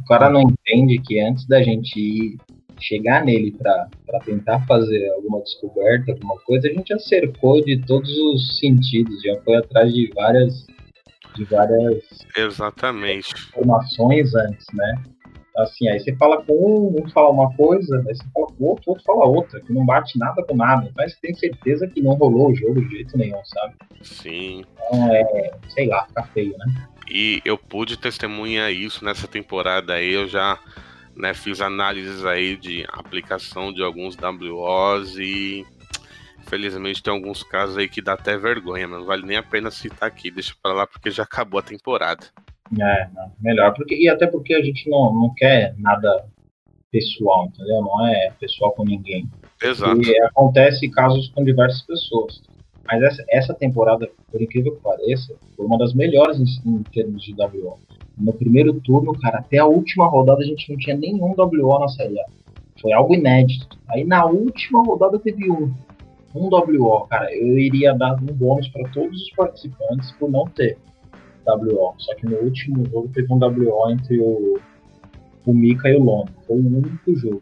[SPEAKER 2] O cara não entende que antes da gente ir chegar nele para tentar fazer alguma descoberta, alguma coisa, a gente já cercou de todos os sentidos, já foi atrás de várias de várias
[SPEAKER 3] Exatamente.
[SPEAKER 2] informações antes, né? Assim, aí você fala com um, um fala uma coisa, aí você fala com o outro, o outro fala outra, que não bate nada com nada, mas você tem certeza que não rolou o jogo de jeito nenhum, sabe?
[SPEAKER 3] Sim.
[SPEAKER 2] Então é, sei lá, fica feio, né?
[SPEAKER 3] E eu pude testemunhar isso nessa temporada aí, eu já né, fiz análises aí de aplicação de alguns WOs e infelizmente tem alguns casos aí que dá até vergonha, mas não vale nem a pena citar aqui, deixa pra lá porque já acabou a temporada.
[SPEAKER 2] É, não, melhor, porque, e até porque a gente não, não quer nada pessoal, entendeu? Não é pessoal com ninguém.
[SPEAKER 3] Exato.
[SPEAKER 2] E acontece casos com diversas pessoas. Mas essa, essa temporada, por incrível que pareça, foi uma das melhores em, em termos de WO. No primeiro turno, cara, até a última rodada a gente não tinha nenhum WO na Série A. Foi algo inédito. Aí na última rodada teve um. Um WO, cara. Eu iria dar um bônus para todos os participantes por não ter WO. Só que no último jogo teve um WO entre o, o Mika e o Lono. Foi o único jogo.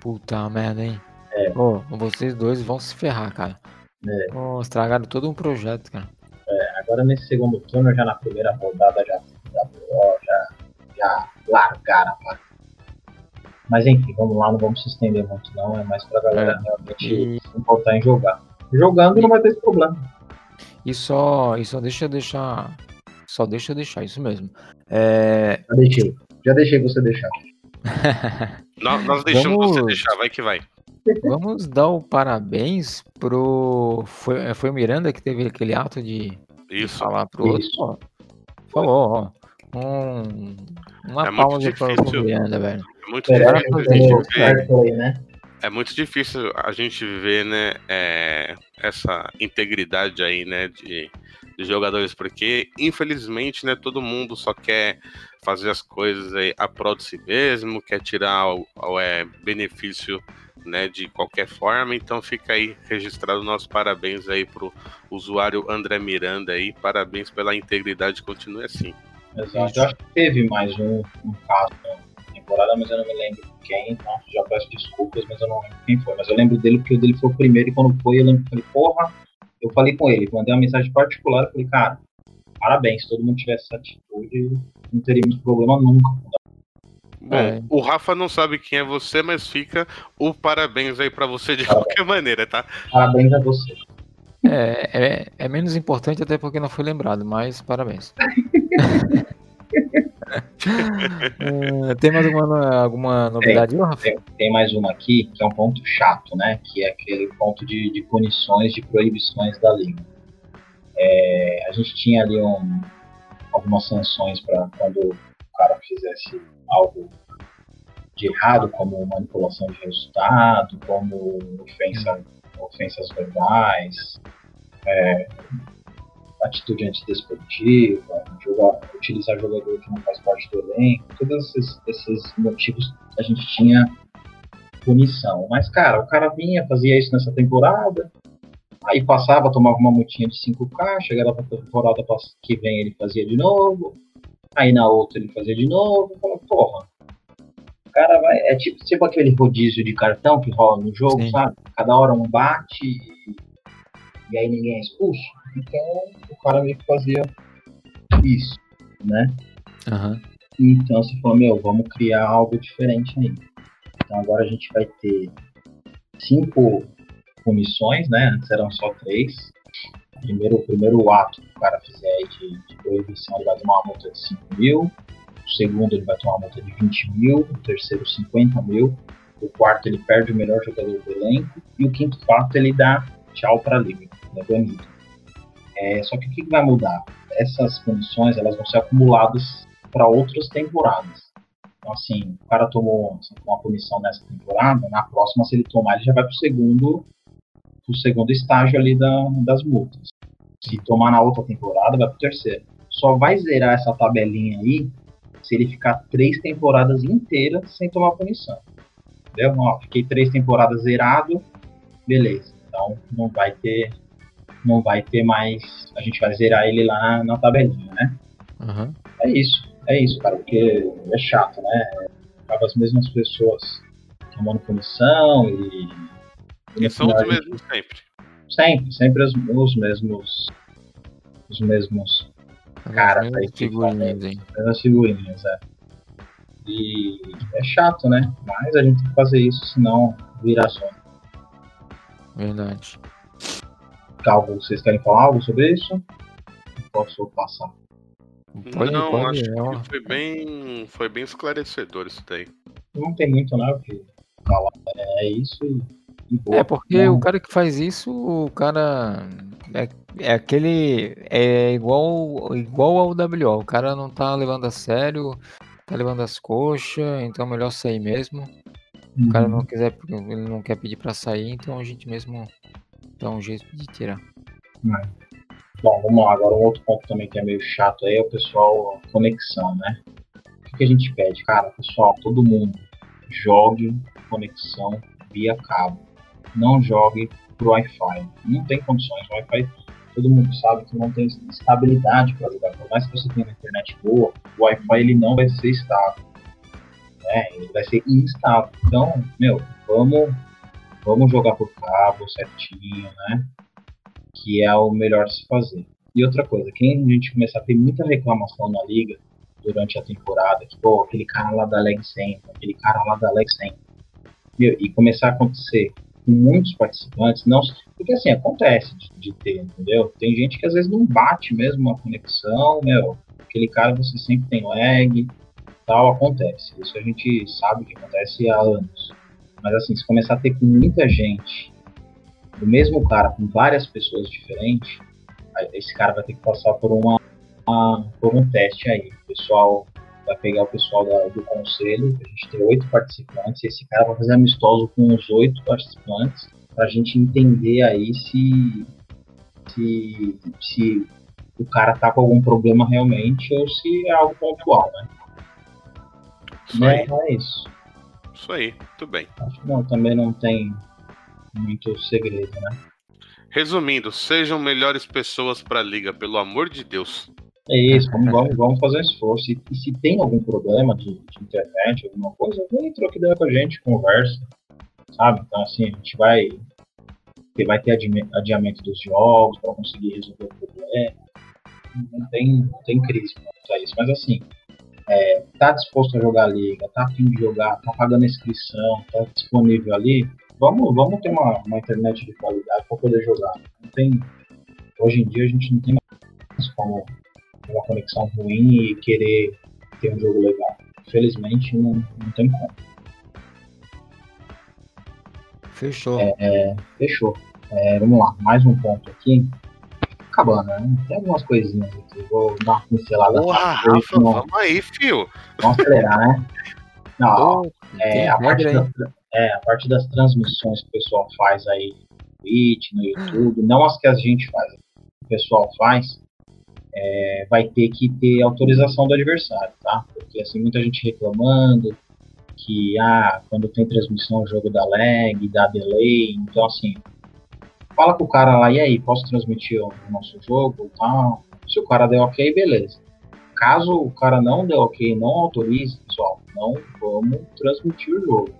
[SPEAKER 1] Puta merda, hein?
[SPEAKER 2] É.
[SPEAKER 1] Pô, vocês dois vão se ferrar, cara.
[SPEAKER 2] É.
[SPEAKER 1] Pô, estragaram todo um projeto, cara.
[SPEAKER 2] Agora nesse segundo turno, já na primeira rodada, já, já, já, já largaram. Cara. Mas enfim, vamos lá, não vamos se estender muito não, é mais pra galera
[SPEAKER 1] É.
[SPEAKER 2] realmente
[SPEAKER 1] E-
[SPEAKER 2] se importar em jogar. Jogando não vai ter esse problema.
[SPEAKER 1] E só, e só deixa eu deixar. Só deixa eu deixar, isso mesmo. É,
[SPEAKER 2] Já deixei. Já deixei você deixar.
[SPEAKER 3] Nós, nós deixamos você
[SPEAKER 1] Vamos-
[SPEAKER 3] deixar, vai que vai.
[SPEAKER 1] Vamos dar o parabéns pro. Foi, foi o Miranda que teve aquele ato de
[SPEAKER 3] Isso.
[SPEAKER 1] falar pro outro.
[SPEAKER 2] Isso.
[SPEAKER 1] Ó, falou, ó. Um, uma
[SPEAKER 3] É
[SPEAKER 1] pro Miranda, velho.
[SPEAKER 3] É muito difícil ver.
[SPEAKER 2] né?
[SPEAKER 3] É muito difícil a gente ver, né, é, essa integridade aí, né, de, de jogadores, porque infelizmente, né, todo mundo só quer fazer as coisas aí a prol de si mesmo, quer tirar o, o, é, benefício, né, de qualquer forma, então fica aí registrado nosso parabéns aí pro usuário André Miranda aí, parabéns pela integridade, continue assim.
[SPEAKER 2] Exato. Eu acho que teve mais um, um caso na temporada, mas eu não me lembro quem, então já peço desculpas, mas eu não lembro quem foi. Mas eu lembro dele porque o dele foi o primeiro e quando foi eu lembro que falei, porra, eu falei com ele, mandei uma mensagem particular, falei, cara, parabéns, se todo mundo tivesse essa atitude, não teríamos problema nunca.
[SPEAKER 3] Bom,
[SPEAKER 1] É.
[SPEAKER 3] o Rafa não sabe quem é você, mas fica o parabéns aí pra você de qualquer maneira, tá?
[SPEAKER 2] Parabéns a você.
[SPEAKER 1] É, é, é menos importante até porque não foi lembrado, mas parabéns. É, tem mais alguma, alguma novidade, ô, Rafa?
[SPEAKER 2] Tem, tem mais uma aqui, que é um ponto chato, né? Que é aquele ponto de, de punições, de proibições da liga. É, a gente tinha ali um, algumas sanções para quando o cara fizesse algo de errado, como manipulação de resultado, como ofensa, ofensas verbais, é, atitude antidesportiva, jogar, utilizar jogador que não faz parte do elenco, todos esses, esses motivos a gente tinha punição. Mas, cara, o cara vinha, fazia isso nessa temporada, aí passava, tomava uma multinha de 5k, chegava pra temporada que vem ele fazia de novo, aí na outra ele fazia de novo, falava, porra. O cara vai. É tipo, tipo aquele rodízio de cartão que rola no jogo,
[SPEAKER 1] Sim.
[SPEAKER 2] sabe? Cada hora um bate e, e aí ninguém é expulso. Então o cara meio que fazia isso, né?
[SPEAKER 1] Aham.
[SPEAKER 2] Então você falou, meu, vamos criar algo diferente aí. Então agora a gente vai ter cinco comissões, né? Antes eram só três. Primeiro, o primeiro ato que o cara fizer de, de proibição, ele vai tomar uma multa de 5 mil. O segundo, ele vai tomar uma multa de 20 mil. O terceiro, 50 mil. O quarto, ele perde o melhor jogador do elenco. E o quinto fato, ele dá tchau para a liga. Ele é banido. É, só que o que vai mudar? Essas punições, elas vão ser acumuladas para outras temporadas. Então, assim, o cara tomou uma punição nessa temporada, na próxima, se ele tomar, ele já vai pro segundo, pro segundo estágio ali da, das multas. Se tomar na outra temporada, vai pro terceiro. Só vai zerar essa tabelinha aí se ele ficar três temporadas inteiras sem tomar punição. Entendeu? Ó, fiquei três temporadas zerado, beleza. Então não vai ter, não vai ter mais. A gente vai zerar ele lá na, na tabelinha, né?
[SPEAKER 1] Aham.
[SPEAKER 2] É isso, é isso, cara, porque é chato, né? Acaba as mesmas pessoas tomando punição e.
[SPEAKER 3] E são os mesmos sempre.
[SPEAKER 2] Sempre, sempre os, os mesmos. Os mesmos. Cara,
[SPEAKER 1] As
[SPEAKER 2] aí que
[SPEAKER 1] figurinhas aí.
[SPEAKER 2] as figurinhas, é. E é chato, né? Mas a gente tem que fazer isso, senão vira só.
[SPEAKER 1] Verdade.
[SPEAKER 2] Algo, vocês querem falar algo sobre isso? Posso passar?
[SPEAKER 1] Pode,
[SPEAKER 3] não,
[SPEAKER 1] pode.
[SPEAKER 3] acho
[SPEAKER 1] é
[SPEAKER 3] que foi bem, foi bem esclarecedor isso daí.
[SPEAKER 2] Não tem muito, né? O que falar. É isso e boa.
[SPEAKER 1] É, porque o cara que faz isso, o cara. É, é aquele. É igual, igual ao WO. O cara não tá levando a sério, tá levando as coxas, então é melhor sair mesmo. O cara
[SPEAKER 2] Uhum.
[SPEAKER 1] não quiser, ele não quer pedir pra sair, então a gente mesmo dá um jeito de tirar.
[SPEAKER 2] Bom, vamos lá. Agora um outro ponto também que é meio chato aí é o pessoal conexão, né? O que, que a gente pede? Cara, pessoal, todo mundo jogue conexão via cabo. Não jogue por Wi-Fi. Não tem condições. O Wi-Fi, todo mundo sabe que não tem estabilidade para jogar. Por mais que você tenha uma internet boa, o Wi-Fi ele não vai ser estável. né? Ele vai ser instável. Então, meu, vamos, vamos jogar por cabo certinho, né? Que é o melhor se fazer. E outra coisa, quem a gente começar a ter muita reclamação na liga durante a temporada, que, pô, aquele cara lá da Leg 100, aquele cara lá da Leg 100, meu, e começar a acontecer muitos participantes, não, porque assim, acontece de, de, ter, entendeu? Tem gente que às vezes não bate mesmo uma conexão, meu, aquele cara você sempre tem lag, tal, acontece. Isso a gente sabe que acontece há anos. Mas assim, se começar a ter com muita gente, o mesmo cara com várias pessoas diferentes, esse cara vai ter que passar por uma, uma por um teste aí. O pessoal vai pegar o pessoal da, do conselho, a gente tem oito participantes, e esse cara vai fazer amistoso com os oito participantes para a gente entender aí se, se, se o cara tá com algum problema realmente ou se é algo pontual, né?
[SPEAKER 3] Isso aí.
[SPEAKER 2] É, é isso.
[SPEAKER 3] Isso aí, muito bem.
[SPEAKER 2] Acho que não, também não tem muito segredo, né?
[SPEAKER 3] Resumindo, sejam melhores pessoas para a liga, pelo amor de Deus.
[SPEAKER 2] É isso, vamos, vamos, vamos fazer esforço. E, e, se tem algum problema de, de internet, alguma coisa, vem troca ideia com a gente, conversa, sabe? Então, assim, a gente vai, vai ter adiamento dos jogos para conseguir resolver o problema. Não tem, não tem crise quanto a isso. Mas, assim, é, tá disposto a jogar a liga, tá afim de jogar, tá pagando inscrição, tá disponível ali, vamos, vamos ter uma, uma internet de qualidade para poder jogar. Não tem, hoje em dia a gente não tem mais como uma conexão ruim e querer ter um jogo legal. Infelizmente não, não tem como.
[SPEAKER 1] Fechou.
[SPEAKER 2] É, é, fechou. É, vamos lá, mais um ponto aqui. Acabando, né? Tem algumas coisinhas aqui. Vou dar uma pincelada.
[SPEAKER 3] Porra, Rafa, vamos aí, fio.
[SPEAKER 2] Vamos acelerar, né? Não, é, a, parte da, é, a parte das transmissões que o pessoal faz aí no Twitch, no YouTube, não as que a gente faz, o pessoal faz, é, vai ter que ter autorização do adversário, tá? Porque assim, muita gente reclamando que ah, quando tem transmissão o jogo dá lag, dá delay, então assim, fala com o cara lá, e aí, posso transmitir o nosso jogo e tal? Se o cara der ok, beleza. Caso o cara não dê ok, não autorize, pessoal, não vamos transmitir o jogo,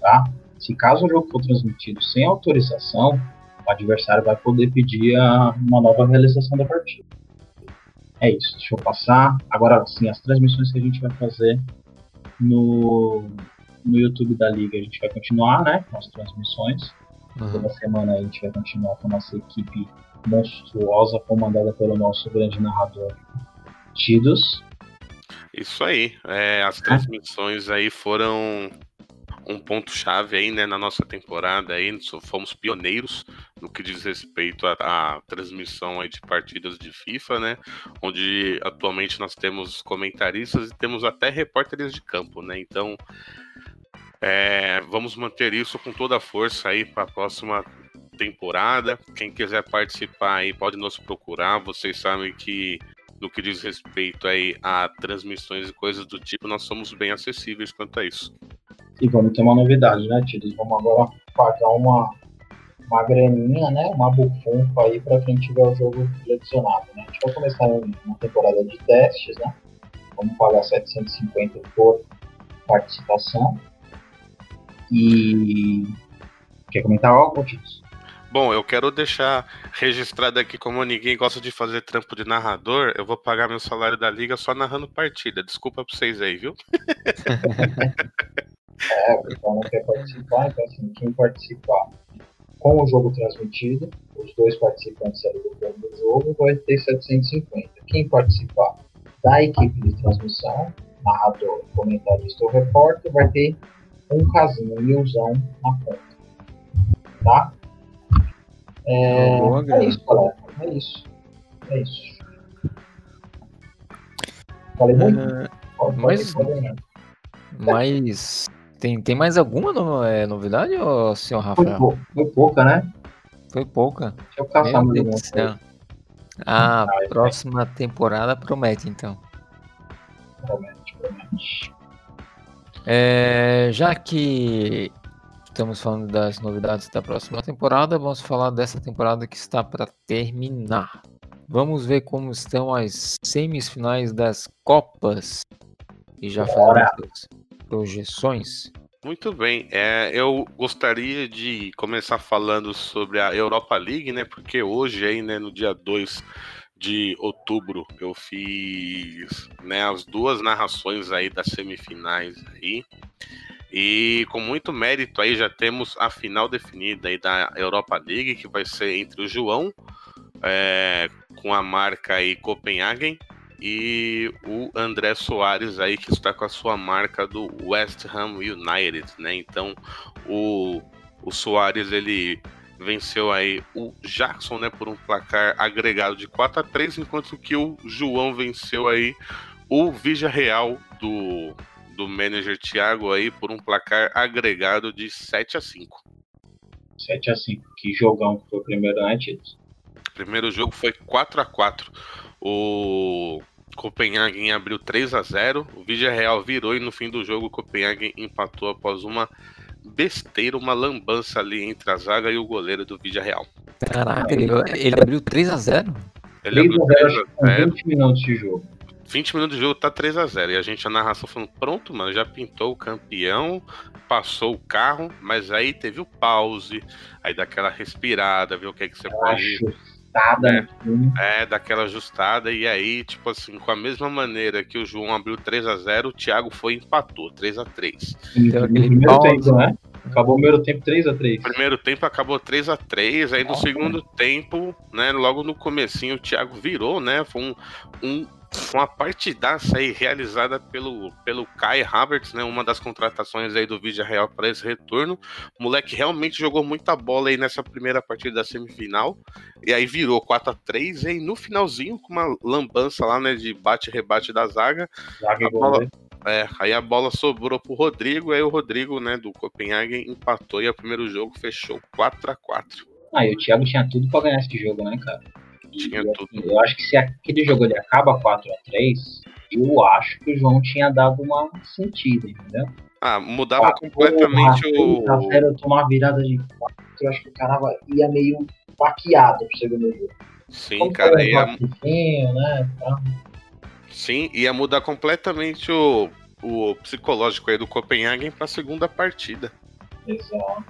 [SPEAKER 2] tá? Se caso o jogo for transmitido sem autorização, o adversário vai poder pedir a, uma nova realização da partida. É isso, deixa eu passar. Agora sim, as transmissões que a gente vai fazer no, no YouTube da Liga, a gente vai continuar, né? Com as transmissões. Uhum. Toda semana a gente vai continuar com a nossa equipe monstruosa, comandada pelo nosso grande narrador Tidos.
[SPEAKER 3] Isso aí. É, as transmissões aí foram um ponto chave aí, né, na nossa temporada aí, fomos pioneiros no que diz respeito à, transmissão aí de partidas de FIFA, né, onde atualmente nós temos comentaristas e temos até repórteres de campo, né, então é, vamos manter isso com toda a força aí para a próxima temporada. Quem quiser participar aí pode nos procurar. Vocês sabem que no que diz respeito aí a transmissões e coisas do tipo, nós somos bem acessíveis quanto a isso.
[SPEAKER 2] E vamos ter uma novidade, né, Tidos? Vamos agora pagar uma, uma graninha, né? Uma bufunfa aí para quem tiver o jogo adicionado, né? A gente vai começar uma temporada de testes, né? Vamos pagar 750 por participação. E quer comentar algo, Tidos?
[SPEAKER 3] Bom, eu quero deixar registrado aqui como ninguém gosta de fazer trampo de narrador, eu vou pagar meu salário da liga só narrando partida. Desculpa pra vocês aí, viu?
[SPEAKER 2] É, o pessoal não quer participar, então assim, quem participar com o jogo transmitido, os dois participantes ali do jogo vai ter 750. Quem participar da equipe de transmissão, narrador, comentarista ou repórter, vai ter um casinho, um milzão na conta. Tá? É, é isso, galera. É isso. É isso. Falei muito? Uh,
[SPEAKER 1] pode, mas, pode, mas tem, tem mais alguma no, é, novidade, ô, senhor Rafael?
[SPEAKER 2] Foi, foi, pouca, né?
[SPEAKER 1] Foi pouca.
[SPEAKER 2] Deixa eu caçar Meu Deus
[SPEAKER 1] do céu. A ah, próxima é. temporada promete, então.
[SPEAKER 2] Promete, promete.
[SPEAKER 1] É, já que estamos falando das novidades da próxima temporada, vamos falar dessa temporada que está para terminar. Vamos ver como estão as semifinais das Copas. E já falamos projeções?
[SPEAKER 3] Muito bem, é, eu gostaria de começar falando sobre a Europa League, né? Porque hoje, aí, né, no dia 2 de outubro, eu fiz né, as duas narrações aí das semifinais aí. E com muito mérito aí já temos a final definida aí da Europa League, que vai ser entre o João, é, com a marca aí Copenhagen, e o André Soares aí que está com a sua marca do West Ham United, né? Então o, o Soares ele venceu aí o Jackson, né, por um placar agregado de 4 a 3, enquanto que o João venceu aí o Vija Real do do manager Thiago aí por um placar agregado de 7 a 5.
[SPEAKER 2] 7 a 5. Que jogão que foi o primeiro antes?
[SPEAKER 3] O primeiro jogo foi 4 a 4. O Copenhagen abriu 3 a 0 o Vigia Real virou e no fim do jogo o Copenhagen empatou após uma besteira, uma lambança ali entre a zaga e o goleiro do Vigia Real.
[SPEAKER 1] Caraca, ele, ele abriu 3 a 0
[SPEAKER 2] Ele abriu 3 a 0 20 minutos de jogo.
[SPEAKER 3] 20 minutos de jogo tá 3 a 0 E a gente, a narração falando, pronto, mano, já pintou o campeão, passou o carro, mas aí teve o pause, aí daquela respirada, ver o que, é que você pode
[SPEAKER 2] ajustada.
[SPEAKER 3] É, é, daquela ajustada. E aí, tipo assim, com a mesma maneira que o João abriu 3 a 0 o Thiago foi e empatou 3 a 3
[SPEAKER 2] Então, aquele primeiro tempo, né? Acabou o primeiro tempo 3 a 3
[SPEAKER 3] Primeiro tempo acabou 3 a 3 Aí no Nossa, segundo tempo, né? Logo no comecinho, o Thiago virou, né? Foi um, um uma partidaça aí realizada pelo, pelo Kai Havertz, né, uma das contratações aí do Vídeo Real para esse retorno. O moleque realmente jogou muita bola aí nessa primeira partida da semifinal, e aí virou 4 a 3 e aí no finalzinho, com uma lambança lá, né, de bate-rebate da zaga,
[SPEAKER 2] zaga a bola,
[SPEAKER 3] é, aí a bola sobrou pro Rodrigo, aí o Rodrigo, né, do Copenhagen empatou e o primeiro jogo fechou 4 a 4
[SPEAKER 2] Ah, e o Thiago tinha tudo para ganhar esse jogo, né, cara?
[SPEAKER 3] Tinha
[SPEAKER 2] eu,
[SPEAKER 3] tudo.
[SPEAKER 2] Eu acho que se aquele jogo ele acaba 4 a 3 eu acho que o João tinha dado uma sentida, entendeu?
[SPEAKER 3] Ah, mudava completamente o.
[SPEAKER 2] A zero, tomar virada de 4, eu acho que o cara ia meio baqueado pro segundo jogo.
[SPEAKER 3] Sim, Como cara. Ia...
[SPEAKER 2] né, tá?
[SPEAKER 3] Sim, ia mudar completamente o, o psicológico aí do Copenhagen pra segunda partida.
[SPEAKER 2] Exato.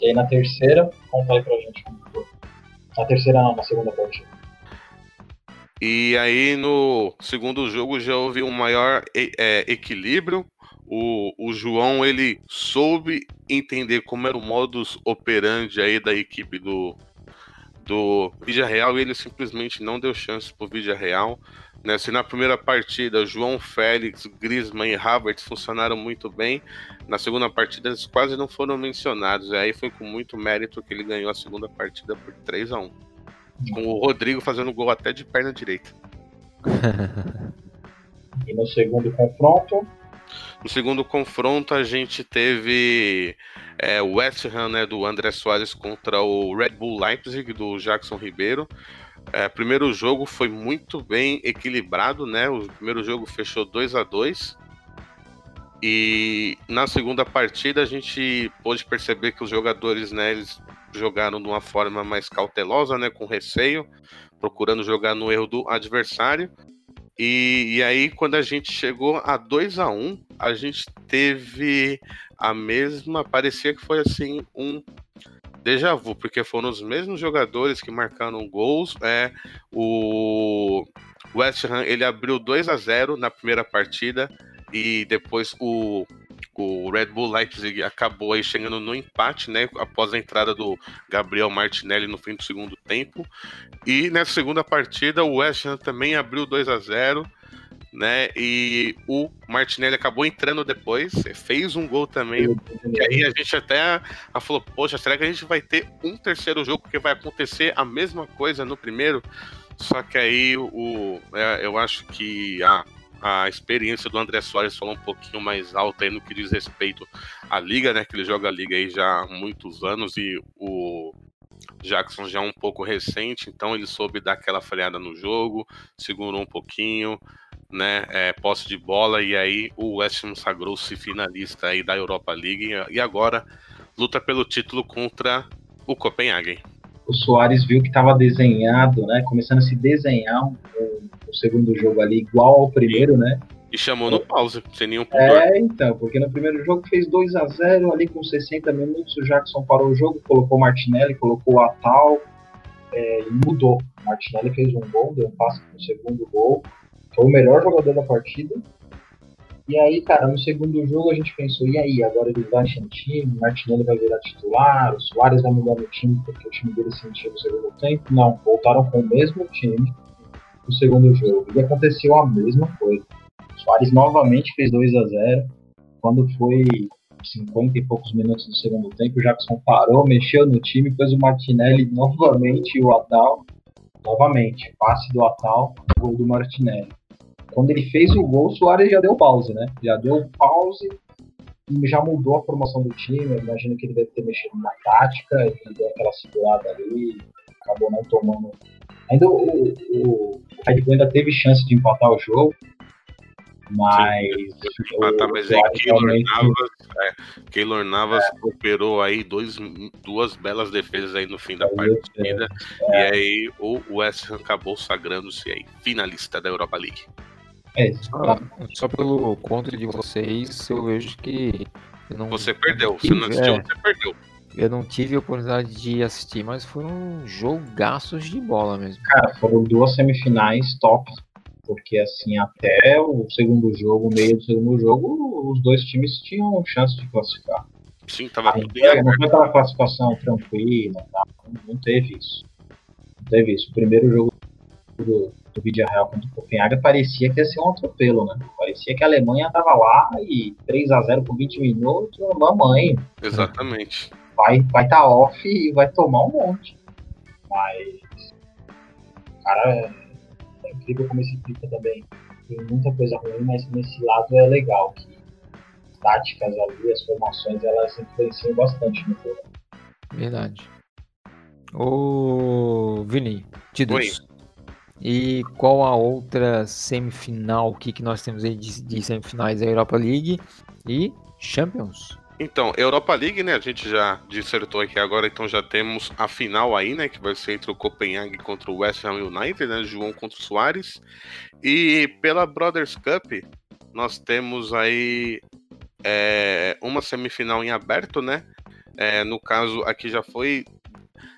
[SPEAKER 2] E aí na terceira, conta aí pra gente como foi. Na terceira na segunda partida.
[SPEAKER 3] E aí no segundo jogo já houve um maior é, equilíbrio. O, o João ele soube entender como era o modus operandi aí da equipe do, do Vídea Real e ele simplesmente não deu chance pro Vídea Real. Né? Se na primeira partida João Félix, Griezmann e Havertz funcionaram muito bem, na segunda partida eles quase não foram mencionados. E aí foi com muito mérito que ele ganhou a segunda partida por 3 a 1 Com o Rodrigo fazendo gol até de perna direita.
[SPEAKER 2] e no segundo confronto?
[SPEAKER 3] No segundo confronto a gente teve é, o West Ham né, do André Soares contra o Red Bull Leipzig do Jackson Ribeiro. É, primeiro jogo foi muito bem equilibrado, né? O primeiro jogo fechou 2 a 2 e na segunda partida a gente pôde perceber que os jogadores, né, eles jogaram de uma forma mais cautelosa, né, com receio, procurando jogar no erro do adversário. E, e aí, quando a gente chegou a 2 a 1 um, a gente teve a mesma. Parecia que foi assim um déjà vu, porque foram os mesmos jogadores que marcaram gols. É, o West Ham ele abriu 2 a 0 na primeira partida e depois o, o Red Bull Leipzig acabou aí chegando no empate, né, após a entrada do Gabriel Martinelli no fim do segundo tempo. E nessa segunda partida o West Ham também abriu 2 a 0 né? E o Martinelli acabou entrando depois, fez um gol também. E aí a gente até falou: Poxa, será que a gente vai ter um terceiro jogo? Porque vai acontecer a mesma coisa no primeiro. Só que aí o, é, eu acho que a, a experiência do André Soares falou um pouquinho mais alta aí no que diz respeito à liga, né? Que ele joga a liga aí já há muitos anos e o Jackson já é um pouco recente, então ele soube dar aquela falhada no jogo, segurou um pouquinho, né? É, posse de bola e aí o West Ham sagrou-se finalista aí da Europa League e agora luta pelo título contra o Copenhagen.
[SPEAKER 2] O Soares viu que estava desenhado, né? Começando a se desenhar um, o segundo jogo ali igual ao primeiro, né?
[SPEAKER 3] E chamou no pause, sem nenhum pudor.
[SPEAKER 2] É, então, porque no primeiro jogo fez 2 a 0 ali com 60 minutos, o Jackson parou o jogo, colocou o Martinelli, colocou o Atal é, e mudou. O Martinelli fez um gol, deu um passe pro segundo gol, foi o melhor jogador da partida. E aí, cara, no segundo jogo a gente pensou, e aí, agora ele vai o time, o Martinelli vai virar titular, o Soares vai mudar no time porque o time dele sentiu no segundo tempo. Não, voltaram com o mesmo time no segundo jogo. E aconteceu a mesma coisa. O Soares novamente fez 2 a 0 Quando foi 50 e poucos minutos do segundo tempo, o Jackson parou, mexeu no time, fez o Martinelli novamente e o Atal. Novamente, passe do Atal, gol do Martinelli. Quando ele fez o gol, o Soares já deu pause, né? Já deu pause e já mudou a formação do time. Eu imagino que ele deve ter mexido na tática, ele deu aquela segurada ali, acabou não tomando. Ainda o, o, o Red Bull ainda teve chance de empatar o jogo, mas.
[SPEAKER 3] Sim, empatar, mas aí Keylor realmente... Navas, é, Keylor Navas é. operou aí dois, duas belas defesas aí no fim da é, partida. É. E aí o West Ham acabou sagrando-se aí, finalista da Europa League.
[SPEAKER 1] É, só, só pelo conto de vocês, eu vejo que.
[SPEAKER 3] Não, você perdeu, você não assistiu, é, você perdeu.
[SPEAKER 1] Eu não tive a oportunidade de assistir, mas foram jogaços de bola mesmo.
[SPEAKER 2] Cara, foram duas semifinais top. Porque assim, até o segundo jogo, meio do segundo jogo, os dois times tinham chance de classificar.
[SPEAKER 3] Sim, tava
[SPEAKER 2] Aí, tudo Não foi aquela classificação tranquila, tá? não, não teve isso. Não teve isso. O primeiro jogo do, do Vídeo Real contra o Copenhague parecia que ia ser um atropelo, né? Parecia que a Alemanha tava lá e 3 a 0 por 20 minutos, mamãe.
[SPEAKER 3] Exatamente.
[SPEAKER 2] Vai estar vai tá off e vai tomar um monte. Mas. Cara, é incrível como esse FIFA também tem muita coisa ruim, mas nesse lado é legal. Que as táticas ali, as formações, elas influenciam bastante no jogo.
[SPEAKER 1] Verdade. Ô, Vini, te Oi. E qual a outra semifinal? O que, que nós temos aí de, de semifinais? A Europa League e Champions.
[SPEAKER 3] Então, Europa League, né? A gente já dissertou aqui agora, então já temos a final aí, né? Que vai ser entre o Copenhague contra o West Ham United, né? João contra o Soares. E pela Brothers Cup, nós temos aí é, uma semifinal em aberto, né? É, no caso, aqui já foi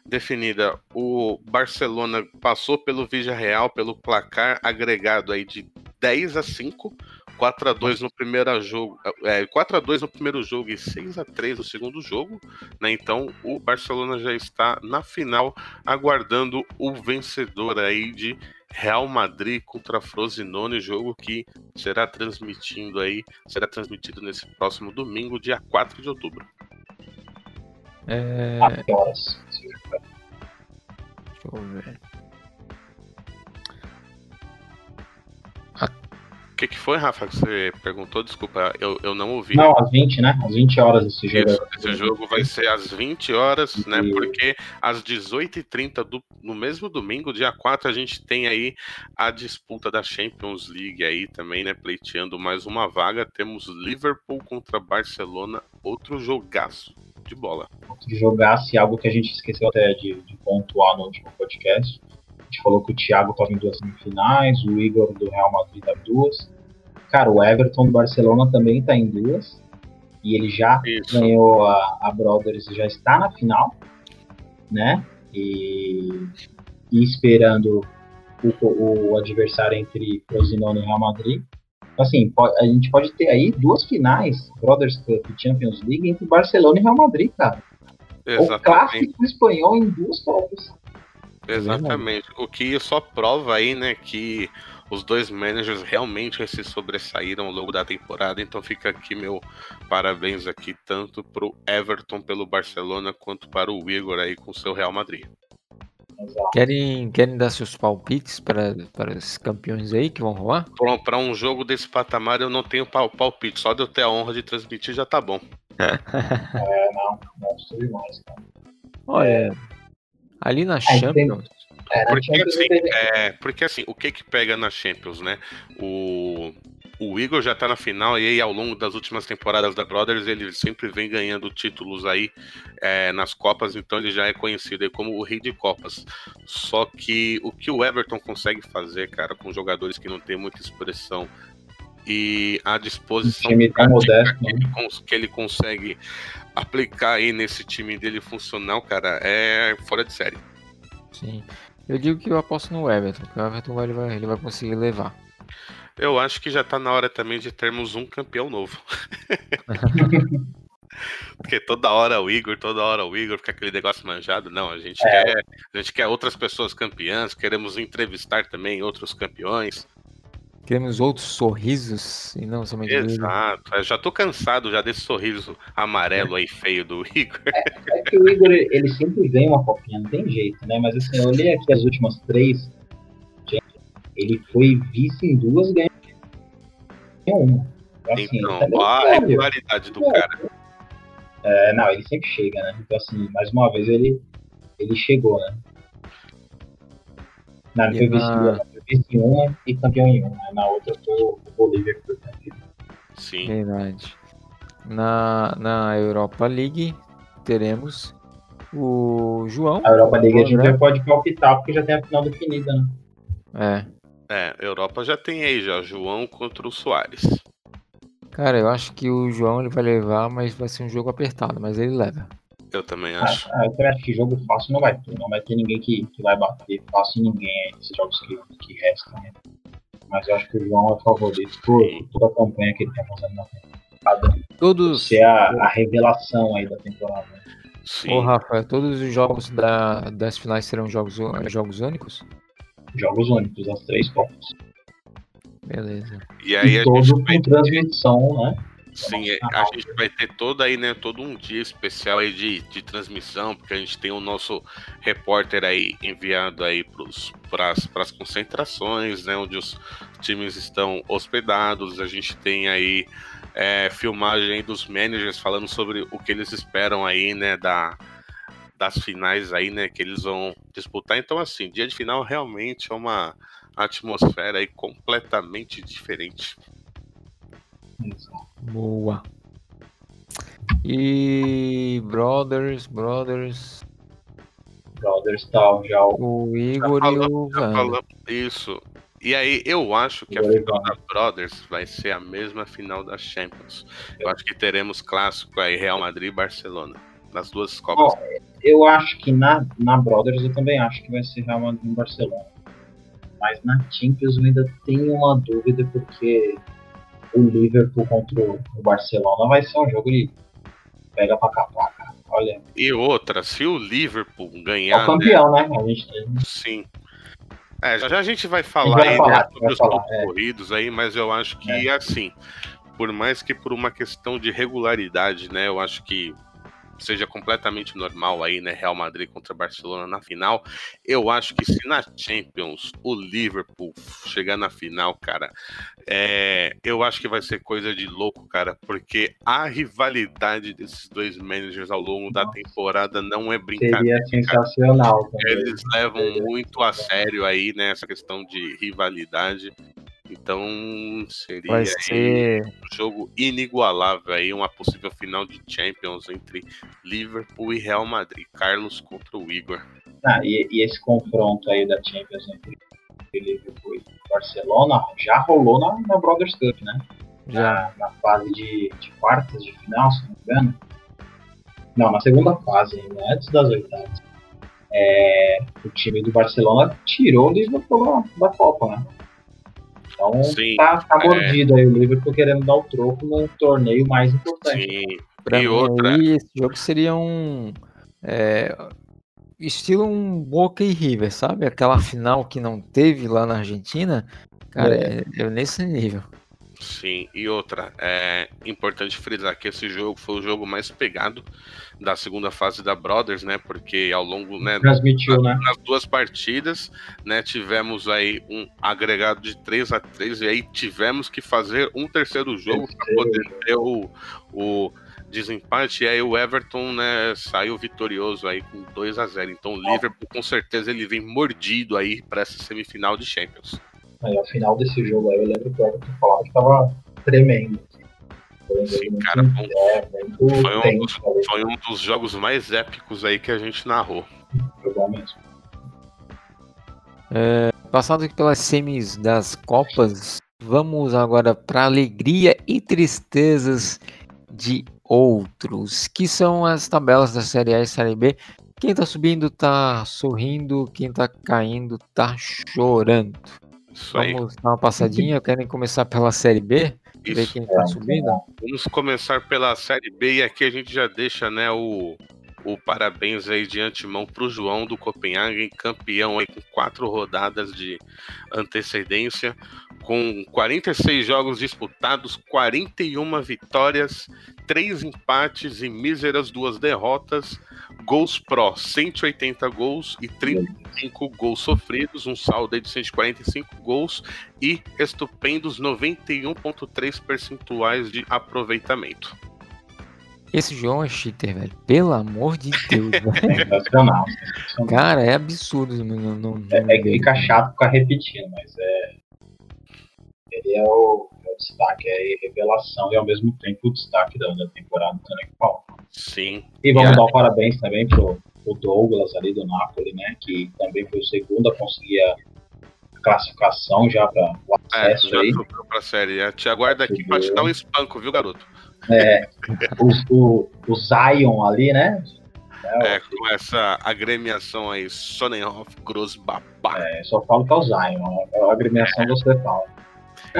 [SPEAKER 3] definida. O Barcelona passou pelo Real pelo placar agregado aí de 10 a 5, 4 a 2 no primeiro jogo, é, 4 a 2 no primeiro jogo e 6 a 3 no segundo jogo, né? Então o Barcelona já está na final aguardando o vencedor aí de Real Madrid contra Frosinone, jogo que será transmitindo aí, será transmitido nesse próximo domingo, dia 4 de outubro.
[SPEAKER 1] É...
[SPEAKER 2] horas.
[SPEAKER 1] Deixa eu ver.
[SPEAKER 3] O que, que foi, Rafa, que você perguntou? Desculpa, eu, eu não ouvi.
[SPEAKER 2] Não, às 20, né? Às 20 horas esse jogo.
[SPEAKER 3] Isso, esse jogo vai ser às 20 horas, né? Porque às 18h30 do, no mesmo domingo, dia 4, a gente tem aí a disputa da Champions League aí também, né? Pleiteando mais uma vaga. Temos Liverpool contra Barcelona, outro jogaço de bola.
[SPEAKER 2] Outro jogaço e algo que a gente esqueceu até de, de pontuar no último podcast gente falou que o Thiago estava em duas semifinais, o Igor do Real Madrid tá em duas. Cara, o Everton do Barcelona também está em duas. E ele já Isso. ganhou a, a Brothers, já está na final, né? E, e esperando o, o, adversário entre Frosinone e Real Madrid. Assim, a gente pode ter aí duas finais, Brothers Cup e Champions League, entre Barcelona e Real Madrid, cara. Exatamente. O clássico espanhol em duas Copas.
[SPEAKER 3] Exatamente. O que só prova aí, né, que os dois managers realmente se sobressaíram ao longo da temporada. Então fica aqui meu parabéns aqui tanto para o Everton pelo Barcelona quanto para o Igor aí com seu Real Madrid.
[SPEAKER 1] Querem, querem dar seus palpites para, para os campeões aí que vão rolar?
[SPEAKER 3] Para um jogo desse patamar eu não tenho palpite, só de eu ter a honra de transmitir já tá bom.
[SPEAKER 2] é, não, não demais, cara.
[SPEAKER 1] Olha, Ali na é, Champions.
[SPEAKER 3] É, porque, assim, é, porque assim, o que que pega na Champions, né? O, o Igor já tá na final e aí ao longo das últimas temporadas da Brothers ele sempre vem ganhando títulos aí é, nas Copas, então ele já é conhecido como o rei de Copas. Só que o que o Everton consegue fazer, cara, com jogadores que não tem muita expressão e a disposição
[SPEAKER 2] time tão modesto,
[SPEAKER 3] que,
[SPEAKER 2] né?
[SPEAKER 3] ele, cons- que ele consegue aplicar aí nesse time dele funcional, cara, é fora de série.
[SPEAKER 1] Sim. Eu digo que eu aposto no Everton, que o Everton ele vai, ele vai conseguir levar.
[SPEAKER 3] Eu acho que já tá na hora também de termos um campeão novo. Porque toda hora o Igor, toda hora o Igor, fica aquele negócio manjado. Não, a gente,
[SPEAKER 2] É.
[SPEAKER 3] quer, a gente quer outras pessoas campeãs, queremos entrevistar também outros campeões.
[SPEAKER 1] Queremos outros sorrisos e não somente dele.
[SPEAKER 3] Exato. Eu já tô cansado já desse sorriso amarelo aí feio do Igor.
[SPEAKER 2] É que o Igor, ele sempre ganha uma copinha, não tem jeito, né? Mas assim, eu olhei aqui as últimas três. Ele foi vice em duas, ganhou uma. Então, assim,
[SPEAKER 3] Então,
[SPEAKER 2] tá
[SPEAKER 3] a
[SPEAKER 2] sério.
[SPEAKER 3] regularidade do cara.
[SPEAKER 2] É, não, ele sempre chega, né? Então, assim, mais uma vez ele, ele chegou, né?
[SPEAKER 1] Na-
[SPEAKER 2] em duas, foi vice em uma e campeão em uma. né? Na outra foi o Bolívia que foi campeão.
[SPEAKER 3] Sim.
[SPEAKER 1] Verdade. Na, na Europa League teremos o João.
[SPEAKER 2] A Europa League a gente já pode palpitar porque já tem a final definida, né?
[SPEAKER 1] É.
[SPEAKER 3] É, Europa já tem aí já, João contra o Soares.
[SPEAKER 1] Cara, eu acho que o João ele vai levar, mas vai ser um jogo apertado, mas ele leva.
[SPEAKER 3] Eu também
[SPEAKER 2] Ah,
[SPEAKER 3] acho.
[SPEAKER 2] ah, eu também acho que jogo fácil não vai ter. Não vai ter ninguém que, que vai bater fácil em ninguém aí nesses jogos que, que restam. Né? Mas eu acho que o João é o favorito por toda a campanha que ele tá fazendo na temporada.
[SPEAKER 1] Todos.
[SPEAKER 2] Ser a, a revelação aí da temporada.
[SPEAKER 3] Sim.
[SPEAKER 1] Ô, Rafa, todos os jogos da, das finais serão jogos, jogos únicos?
[SPEAKER 2] Jogos únicos, as três Copas.
[SPEAKER 1] Beleza.
[SPEAKER 3] E aí
[SPEAKER 2] E
[SPEAKER 3] a
[SPEAKER 2] todos
[SPEAKER 3] gente vai
[SPEAKER 2] com transmissão, né?
[SPEAKER 3] Sim, é, a gente vai ter todo aí, né, todo um dia especial aí de, de transmissão, porque a gente tem o nosso repórter aí enviado aí para as concentrações, né, onde os times estão hospedados, a gente tem aí é, filmagem aí dos managers falando sobre o que eles esperam aí, né, da, das finais aí, né, que eles vão disputar. Então, assim, dia de final realmente é uma atmosfera aí completamente diferente.
[SPEAKER 1] Boa. E Brothers, Brothers,
[SPEAKER 2] Brothers tal, já o
[SPEAKER 1] o Igor e
[SPEAKER 3] falamos-
[SPEAKER 1] o
[SPEAKER 3] Já falamos isso. E aí, eu acho que a final da Brothers vai ser a mesma final da Champions. Eu acho que teremos clássico aí, Real Madrid e Barcelona. Nas duas Copas.
[SPEAKER 2] Eu acho que na, na Brothers eu também acho que vai ser Real Madrid e Barcelona. Mas na Champions eu ainda tenho uma dúvida porque o Liverpool contra o Barcelona vai ser um jogo de pega pra capar, cara. Olha,
[SPEAKER 3] E outra, se o Liverpool
[SPEAKER 2] é o
[SPEAKER 3] ganhar, né,
[SPEAKER 2] campeão, né? A gente
[SPEAKER 3] sim. É, já, já a gente vai falar
[SPEAKER 2] vai
[SPEAKER 3] aí
[SPEAKER 2] falar,
[SPEAKER 3] né, sobre os
[SPEAKER 2] falar,
[SPEAKER 3] pontos
[SPEAKER 2] é.
[SPEAKER 3] corridos aí, mas eu acho que assim, por mais que por uma questão de regularidade, né, eu acho que seja completamente normal aí, né, Real Madrid contra Barcelona na final. Eu acho que se na Champions o Liverpool chegar na final, cara, é, eu acho que vai ser coisa de louco, cara, porque a rivalidade desses dois managers ao longo da temporada não é brincadeira.
[SPEAKER 2] Seria sensacional também.
[SPEAKER 3] Eles levam muito a sério aí, né, essa questão de rivalidade. Então seria
[SPEAKER 1] Vai
[SPEAKER 3] aí
[SPEAKER 1] ser.
[SPEAKER 3] um jogo inigualável aí, uma possível final de Champions entre Liverpool e Real Madrid. Carlos contra o Igor.
[SPEAKER 2] Ah, e, e esse confronto aí da Champions entre Liverpool e Barcelona já rolou na, na Brothers Cup, né?
[SPEAKER 1] Já.
[SPEAKER 2] na, na fase de, de quartas de final, se não me engano. Não, na segunda fase, ainda antes das oitavas. É, o time do Barcelona tirou o Liverpool da, da Copa, né? Então
[SPEAKER 3] Sim,
[SPEAKER 2] tá, tá
[SPEAKER 3] é.
[SPEAKER 2] mordido aí o Liverpool querendo dar o troco no torneio mais importante.
[SPEAKER 3] Sim.
[SPEAKER 1] Pra
[SPEAKER 3] E
[SPEAKER 1] mim,
[SPEAKER 3] outra-
[SPEAKER 1] aí, esse jogo seria um. é, estilo um Boca e River, sabe? Aquela final que não teve lá na Argentina. Cara, é, é nesse nível.
[SPEAKER 3] Sim, e outra, é importante frisar que esse jogo foi o jogo mais pegado da segunda fase da Brothers, né? Porque ao longo, né,
[SPEAKER 2] Transmitiu, né?
[SPEAKER 3] nas duas partidas, né, tivemos aí um agregado de 3 a 3 e aí tivemos que fazer um terceiro jogo para poder ter o, o desempate e aí o Everton, né, saiu vitorioso aí com 2 a 0. Então o Liverpool com certeza ele vem mordido aí para essa semifinal de Champions.
[SPEAKER 2] Aí, ao final desse jogo aí, eu lembro que o Everton falava que tava tremendo. Foi um
[SPEAKER 3] Sim, cara, bom.
[SPEAKER 2] é, muito
[SPEAKER 3] Foi um, dos, foi um dos jogos mais épicos aí que a gente narrou.
[SPEAKER 2] foi mesmo.
[SPEAKER 1] Passado aqui pelas semis das Copas Vamos agora para alegria e tristezas de outros, que são as tabelas da Série A e Série B. Quem tá subindo tá sorrindo, quem tá caindo tá chorando.
[SPEAKER 3] Isso
[SPEAKER 1] Vamos
[SPEAKER 3] aí.
[SPEAKER 1] dar uma passadinha, querem começar pela Série B? Ver
[SPEAKER 3] Isso.
[SPEAKER 1] quem tá subindo?
[SPEAKER 3] Vamos começar pela Série B e aqui a gente já deixa, né, o, o parabéns aí de antemão pro João do Copenhagen, campeão aí com quatro rodadas de antecedência, com 46 jogos disputados, 41 vitórias, 3 empates e míseras duas derrotas, gols pró 180 gols e 35 gols sofridos, um saldo aí de 145 gols e estupendos 91,3 percentuais de aproveitamento.
[SPEAKER 1] Esse João é cheater, velho. Pelo amor de Deus, velho.
[SPEAKER 2] Sensacional.
[SPEAKER 1] Cara, é absurdo. Não, não, não
[SPEAKER 2] É, é que fica chato ficar repetindo, mas é. Ele é o, é o destaque, é a revelação e ao mesmo tempo o destaque da, da temporada também. Bom,
[SPEAKER 3] Sim,
[SPEAKER 2] E vamos
[SPEAKER 1] Yeah.
[SPEAKER 2] dar o parabéns também pro, pro Douglas ali do Napoli, né? Que também foi o segundo a conseguir a classificação já para o
[SPEAKER 3] é,
[SPEAKER 2] acesso
[SPEAKER 3] já
[SPEAKER 2] aí.
[SPEAKER 3] subiu pra série. É, Te aguarda aqui pra te dar um espanco, viu, garoto?
[SPEAKER 2] É, o, o, o Zion ali, né?
[SPEAKER 3] É, com essa agremiação aí, Sonnenhoff, Gross, babá.
[SPEAKER 2] É, só falo que é o Zion, é a agremiação você fala.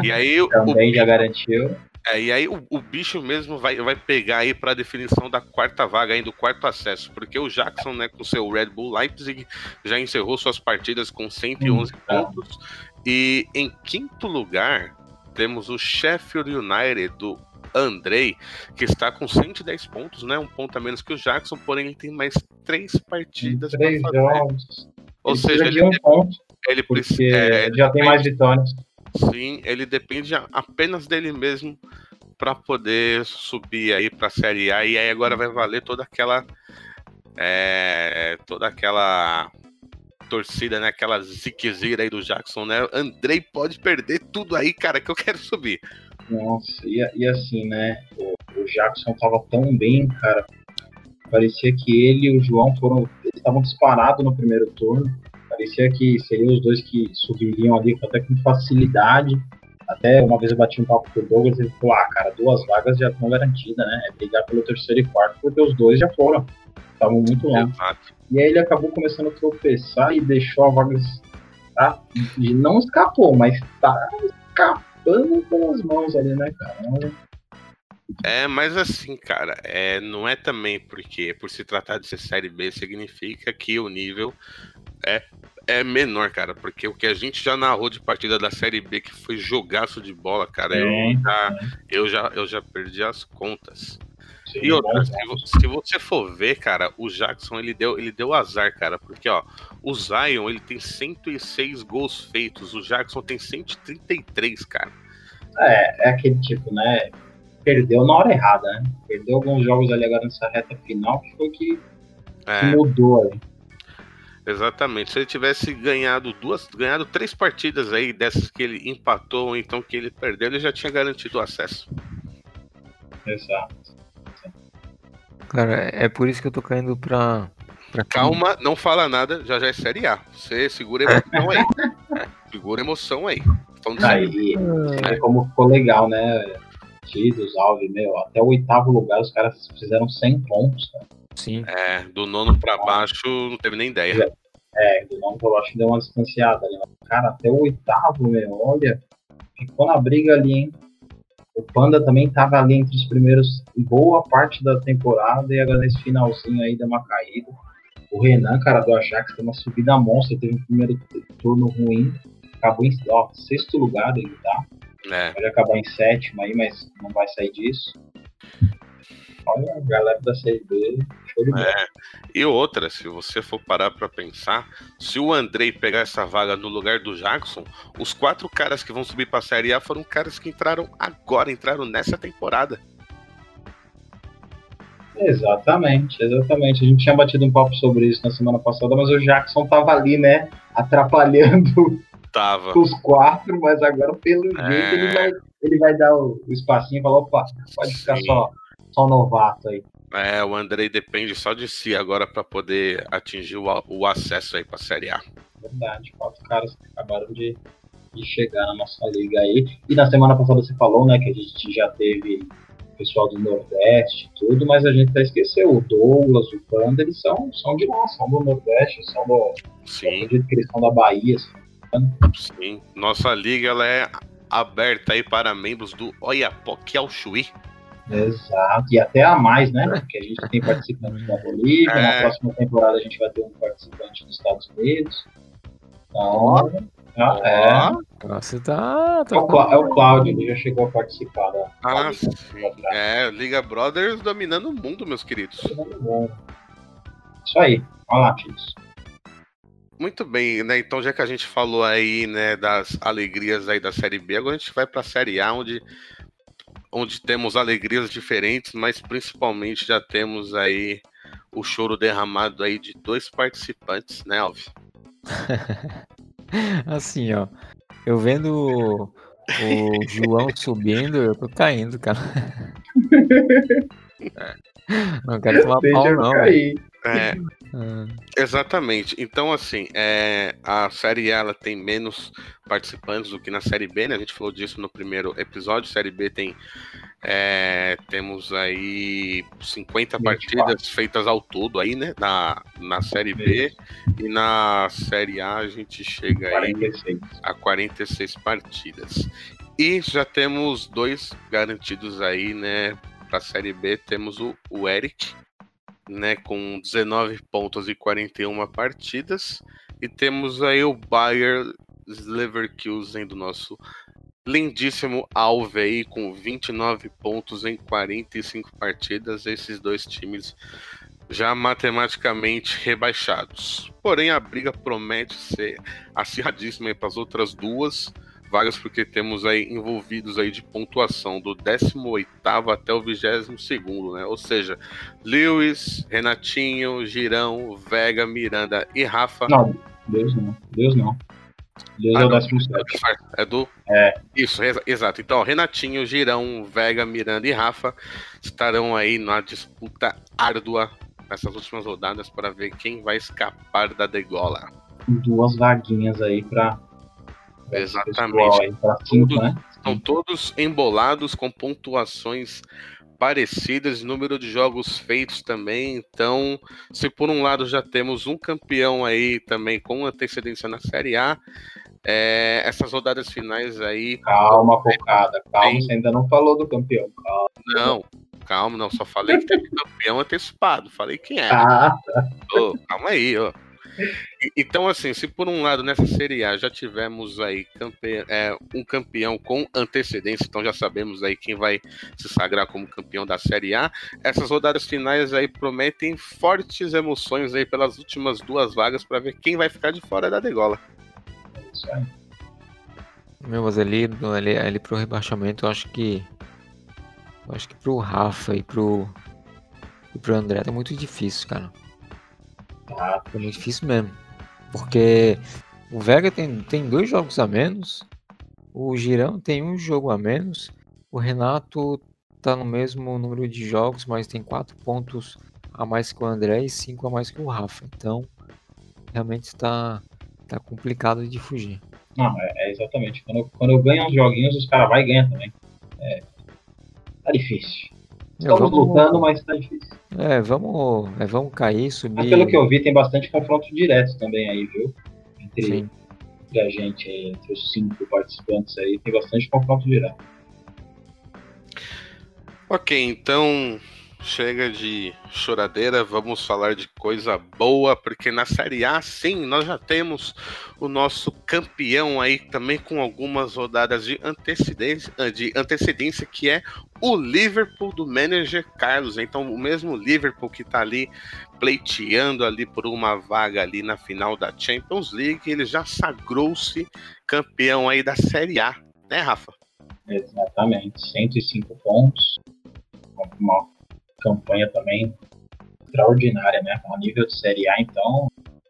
[SPEAKER 3] E aí, o,
[SPEAKER 2] Também já garantiu.
[SPEAKER 3] é, e aí o, o bicho mesmo vai, vai pegar aí pra definição da quarta vaga, aí do quarto acesso, porque o Jackson, né, com seu Red Bull Leipzig, já encerrou suas partidas com 111
[SPEAKER 2] Hum, tá.
[SPEAKER 3] pontos. E em quinto lugar, temos o Sheffield United do Andrei, que está com 110 pontos, né? Um ponto a menos que o Jackson, porém ele tem mais três partidas pra
[SPEAKER 2] Três jogos.
[SPEAKER 3] Ou
[SPEAKER 2] Ele
[SPEAKER 3] seja, ele,
[SPEAKER 2] um ponto,
[SPEAKER 3] ele precisa. é,
[SPEAKER 2] já tem mais vitórias.
[SPEAKER 3] Sim, ele depende apenas dele mesmo para poder subir aí para a Série A e aí agora vai valer toda aquela é, toda aquela torcida, né, aquela ziquezira aí do Jackson, né? Andrei pode perder tudo aí, cara, que eu quero subir.
[SPEAKER 2] Nossa, e, e assim, né? O, o Jackson tava tão bem, cara. Parecia que ele e o João foram. Estavam disparados no primeiro turno. Parecia que seriam os dois que subiriam ali até com facilidade. Até uma vez eu bati um papo com o Douglas e ele falou: ah, cara, duas vagas já estão garantidas, né? É brigar pelo terceiro e quarto, porque os dois já foram. Estavam muito longe. E aí ele acabou começando a tropeçar e deixou a vaga. Tá? E não escapou, mas tá escapando pelas mãos ali, né, cara?
[SPEAKER 3] É, mas assim, cara, é, não é também porque por se tratar de ser série B significa que o nível é, é menor, cara. Porque o que a gente já narrou de partida da série B que foi jogaço de bola, cara, eu,
[SPEAKER 2] Sim,
[SPEAKER 3] já, eu, já, eu já perdi as contas.
[SPEAKER 2] Sim,
[SPEAKER 3] E outra, se,
[SPEAKER 2] jogos.
[SPEAKER 3] se você for ver, cara, o Jackson ele deu, ele deu azar, cara, porque ó, o Zion ele tem 106 gols feitos, o Jackson tem 133, cara.
[SPEAKER 2] É, é aquele tipo, né? Perdeu na hora errada, né? Perdeu alguns jogos ali agora nessa reta final que foi que, que
[SPEAKER 3] É,
[SPEAKER 2] mudou ali.
[SPEAKER 3] Exatamente. Se ele tivesse ganhado duas, ganhado três partidas aí dessas que ele empatou ou então que ele perdeu, ele já tinha garantido o acesso.
[SPEAKER 2] Exato.
[SPEAKER 1] Cara, é por isso que eu tô caindo pra. pra
[SPEAKER 3] Calma, não fala nada, já já é série A. Você segura a emoção aí. segura a emoção aí.
[SPEAKER 2] Aí, aí como ficou legal, né? Tidos, Alves, meu, até o oitavo lugar os caras fizeram 100 pontos, cara.
[SPEAKER 1] Sim.
[SPEAKER 3] É, do nono pra baixo não teve nem ideia.
[SPEAKER 2] É, do nono eu acho que deu uma distanciada ali. Cara, até o oitavo, meu, olha, ficou na briga ali, hein? O Panda também tava ali entre os primeiros boa parte da temporada e agora nesse finalzinho aí deu uma caída. O Renan, cara, do Ajax, tem uma subida monstra, teve um primeiro turno ruim, acabou em ó, sexto lugar ele tá.
[SPEAKER 3] É.
[SPEAKER 2] Pode acabar em sétimo aí, mas não vai sair disso. Olha, galera da Série B, show de bola.
[SPEAKER 3] É. E outra, se você for parar pra pensar, se o Andrei pegar essa vaga no lugar do Jackson, os quatro caras que vão subir pra Série A foram caras que entraram agora, entraram nessa temporada.
[SPEAKER 2] Exatamente, exatamente. A gente tinha batido um papo sobre isso na semana passada, mas o Jackson tava ali, né? Atrapalhando
[SPEAKER 3] Tava.
[SPEAKER 2] os quatro, mas agora, pelo
[SPEAKER 3] É.
[SPEAKER 2] jeito, ele vai, ele vai dar o, o espacinho e falar, opa, pode ficar
[SPEAKER 3] Sim.
[SPEAKER 2] só, só novato aí.
[SPEAKER 3] É, o Andrei depende só de si agora pra poder atingir o, a- o acesso aí pra Série A.
[SPEAKER 2] Verdade, quatro caras que acabaram de, de chegar na nossa liga aí. E na semana passada você falou, né, que a gente já teve pessoal do Nordeste tudo, mas a gente até esqueceu. O Douglas, o Panda, eles são, são de lá, são do Nordeste, são do.
[SPEAKER 3] Sim.
[SPEAKER 2] acredito que eles são da Bahia. Assim.
[SPEAKER 3] Sim. Nossa liga ela é aberta aí para membros do Oiapoque ao Chuí.
[SPEAKER 2] Exato, e até a mais, né? Porque a gente tem participantes da Bolívia, é. na próxima temporada a gente vai ter um participante dos Estados Unidos. Então, ah, é.
[SPEAKER 1] Nossa, tá. tá
[SPEAKER 2] é, o, é o Cláudio, ele já chegou a participar da.
[SPEAKER 3] Ah, sim. É, Liga Brothers dominando o mundo, meus queridos.
[SPEAKER 2] Isso aí. Olha lá, filhos.
[SPEAKER 3] Muito bem, né? Então, já que a gente falou aí, né, das alegrias aí da Série B, agora a gente vai para a Série A, onde, onde temos alegrias diferentes, mas principalmente já temos aí o choro derramado aí de dois participantes, né, Alves?
[SPEAKER 1] Assim, ó. Eu vendo o, o João subindo, eu tô caindo, cara. Não quero tomar Deixa pau, não.
[SPEAKER 3] É, ah. Exatamente. Então, assim, é, a série A ela tem menos participantes do que na série B, né? A gente falou disso no primeiro episódio. Série B tem. É, temos aí 50 24. partidas feitas ao todo aí, né? Na, na série B. E na série A a gente chega 46. aí a 46 partidas. E já temos dois garantidos aí, né? Para a série B temos o, o Eric, né, com 19 pontos e 41 partidas. E temos aí o Bayer Leverkusen do nosso lindíssimo Alve aí, com 29 pontos em 45 partidas. Esses dois times já matematicamente rebaixados. Porém, a briga promete ser acirradíssima para as outras duas vagas, porque temos aí envolvidos aí de pontuação do 18 até o 22 né? Ou seja, Lewis, Renatinho, Girão, Vega, Miranda e Rafa.
[SPEAKER 2] Não, Deus não. Deus não. Deus ah, é o 17.
[SPEAKER 3] É do.
[SPEAKER 2] É.
[SPEAKER 3] Isso, exato. Então, Renatinho, Girão, Vega, Miranda e Rafa estarão aí na disputa árdua nessas últimas rodadas para ver quem vai escapar da degola.
[SPEAKER 2] Duas vaguinhas aí para
[SPEAKER 3] Exatamente. Todos, né? Estão todos embolados com pontuações parecidas, número de jogos feitos também. Então, se por um lado já temos um campeão aí também com antecedência na Série A, é, essas rodadas finais aí.
[SPEAKER 2] Calma, focada, calma, você ainda não falou do campeão. Calma.
[SPEAKER 3] Não, calma, não, só falei que teve campeão antecipado, falei quem é. Ah, oh, calma aí, ó. Então, assim, se por um lado nessa Série A já tivemos aí campe... é, um campeão com antecedência, então já sabemos aí quem vai se sagrar como campeão da Série A, essas rodadas finais aí prometem fortes emoções aí pelas últimas duas vagas para ver quem vai ficar de fora da degola.
[SPEAKER 1] É. Meu, mas ali, ali, ali pro rebaixamento, eu acho que. Eu acho que pro Rafa e pro. E pro André tá muito difícil, cara. É muito difícil mesmo. Porque o Vega tem, tem dois jogos a menos, o Girão tem um jogo a menos, o Renato tá no mesmo número de jogos, mas tem quatro pontos a mais que o André e cinco a mais que o Rafa. Então, realmente está tá complicado de fugir.
[SPEAKER 2] Não, é, é exatamente. Quando quando eu ganho uns joguinhos, os caras vão e ganham também. É, tá difícil. Estamos vamos... lutando, mas tá difícil.
[SPEAKER 1] É, vamos, é, vamos cair, subir. Mas
[SPEAKER 2] pelo que eu vi, tem bastante confronto direto também aí, viu? Entre, entre a gente, entre os cinco participantes aí, tem bastante confronto direto.
[SPEAKER 3] Ok, então chega de choradeira, vamos falar de coisa boa, porque na Série A, sim, nós já temos o nosso campeão aí também com algumas rodadas de antecedência, de antecedência que é o Liverpool do manager Carlos. Então, o mesmo Liverpool que está ali pleiteando ali por uma vaga ali na final da Champions League, ele já sagrou-se campeão aí da Série A, né, Rafa?
[SPEAKER 2] Exatamente, 105 pontos, uma campanha também extraordinária, né? A nível de Série A, então,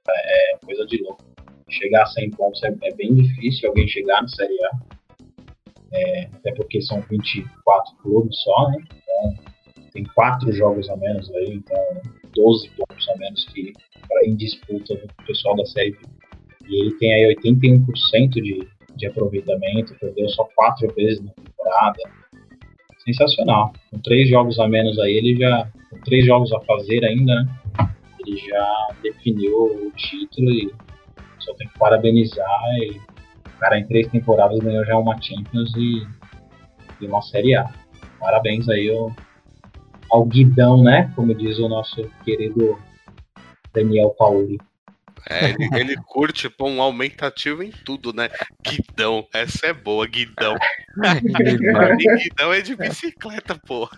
[SPEAKER 2] é coisa de louco. Chegar a 100 pontos é, é bem difícil alguém chegar na Série A. É, até porque são 24 clubes só, né? Então, tem quatro jogos a menos aí, então 12 pontos a menos que pra, em disputa do pessoal da Série B. E ele tem aí 81% de, de aproveitamento, perdeu só quatro vezes na temporada. Sensacional. Com três jogos a menos aí, ele já. Com três jogos a fazer ainda, né? Ele já definiu o título e só tem que parabenizar. E o cara em três temporadas ganhou já uma Champions e, e uma Série A. Parabéns aí ao, ao Guidão, né? Como diz o nosso querido Daniel Pauli.
[SPEAKER 3] É, ele, ele curte pôr um aumentativo em tudo, né? Guidão, essa é boa, guidão. Guidão é de bicicleta, pô.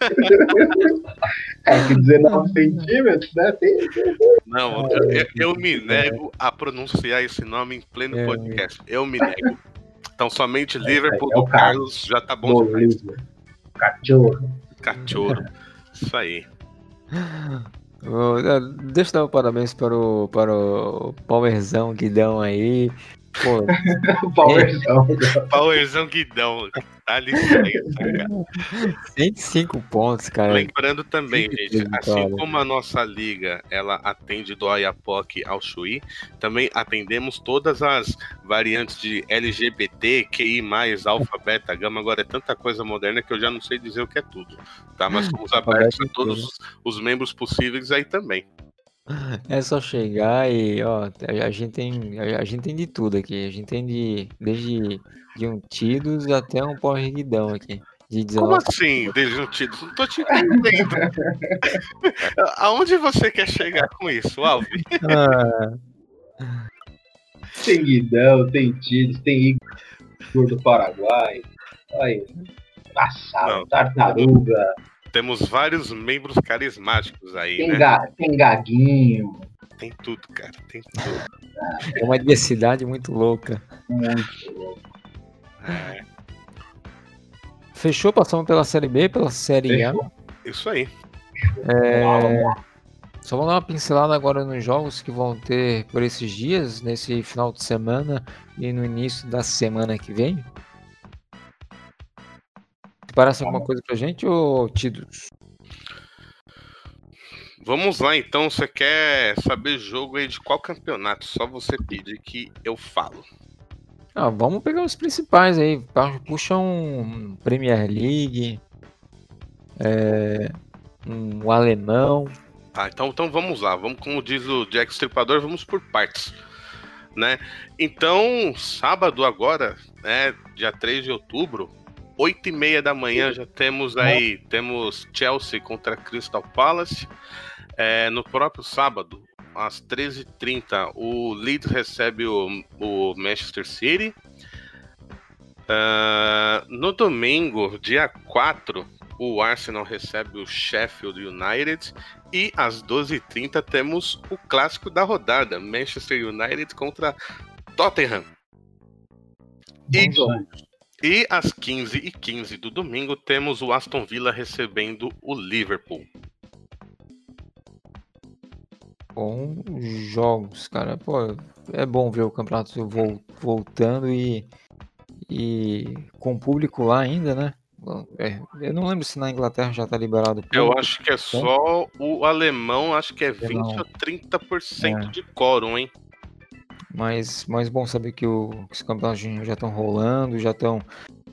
[SPEAKER 2] É que 19 centímetros, né? Tem, tem, tem.
[SPEAKER 3] Não, eu, eu, eu, me nego a pronunciar esse nome em pleno é, podcast. Eu me nego. Então somente Liverpool é, é do Carlos já tá bom demais.
[SPEAKER 2] Cachorro.
[SPEAKER 3] Cachorro. Isso aí.
[SPEAKER 1] Deixa eu dar um parabéns para o, para o Powerzão Guidão aí. Pô,
[SPEAKER 2] Powerzão.
[SPEAKER 3] Powerzão Guidão. Dá licença, cara.
[SPEAKER 1] 105 pontos, cara.
[SPEAKER 3] Lembrando também, gente, assim como a nossa liga, ela atende do Ayapoc ao Chuí, também atendemos todas as variantes de LGBT, QI+, alfa, beta, gama, agora é tanta coisa moderna que eu já não sei dizer o que é tudo, tá? Mas somos abertos a todos os, os membros possíveis aí também.
[SPEAKER 1] É só chegar e, ó, a gente tem, a gente tem de tudo aqui. A gente tem de, desde de um Tidos até um Power Guidão aqui. De 19...
[SPEAKER 3] Como assim, desde um Tidos? Não tô te entendendo. Aonde você quer chegar com isso, Alves?
[SPEAKER 2] Ah. Tem Guidão, tem Tidos, tem Igor do Paraguai. Aí, passado, tartaruga.
[SPEAKER 3] Temos vários membros carismáticos aí,
[SPEAKER 2] tem
[SPEAKER 3] né?
[SPEAKER 2] Ga tem Gaguinho.
[SPEAKER 3] Tem tudo, cara. Tem tudo.
[SPEAKER 1] É uma diversidade muito louca.
[SPEAKER 2] Muito louca.
[SPEAKER 3] É.
[SPEAKER 1] Fechou, passamos pela Série B, pela Série
[SPEAKER 3] Fechou. A. Isso aí.
[SPEAKER 1] É... Só vamos dar uma pincelada agora nos jogos que vão ter por esses dias, nesse final de semana e no início da semana que vem. Parece alguma coisa pra gente ou Tidus?
[SPEAKER 3] Vamos lá então, você quer saber jogo aí de qual campeonato? Só você pedir que eu falo.
[SPEAKER 1] Ah, vamos pegar os principais aí. Puxa um Premier League, é, um alemão.
[SPEAKER 3] Tá, então, então vamos lá. Vamos, como diz o Jack Stripador, vamos por partes. Né? Então, sábado agora, né, dia 3 de outubro, 8 e meia da manhã já temos aí, temos Chelsea contra Crystal Palace. É, no próprio sábado, às 13h30, o Leeds recebe o, o Manchester City. Uh, no domingo, dia 4, o Arsenal recebe o Sheffield United. E às 12h30 temos o clássico da rodada: Manchester United contra Tottenham. E, e às 15h15 do domingo temos o Aston Villa recebendo o Liverpool.
[SPEAKER 1] Bons jogos, cara. Pô, é bom ver o campeonato voltando e, e com o público lá ainda, né? É, eu não lembro se na Inglaterra já tá liberado.
[SPEAKER 3] Público, eu acho que é só o alemão, acho que é 20 não. a 30% é. de quórum, hein?
[SPEAKER 1] Mas, mas bom saber que, o, que os campeonatos já estão rolando, já estão.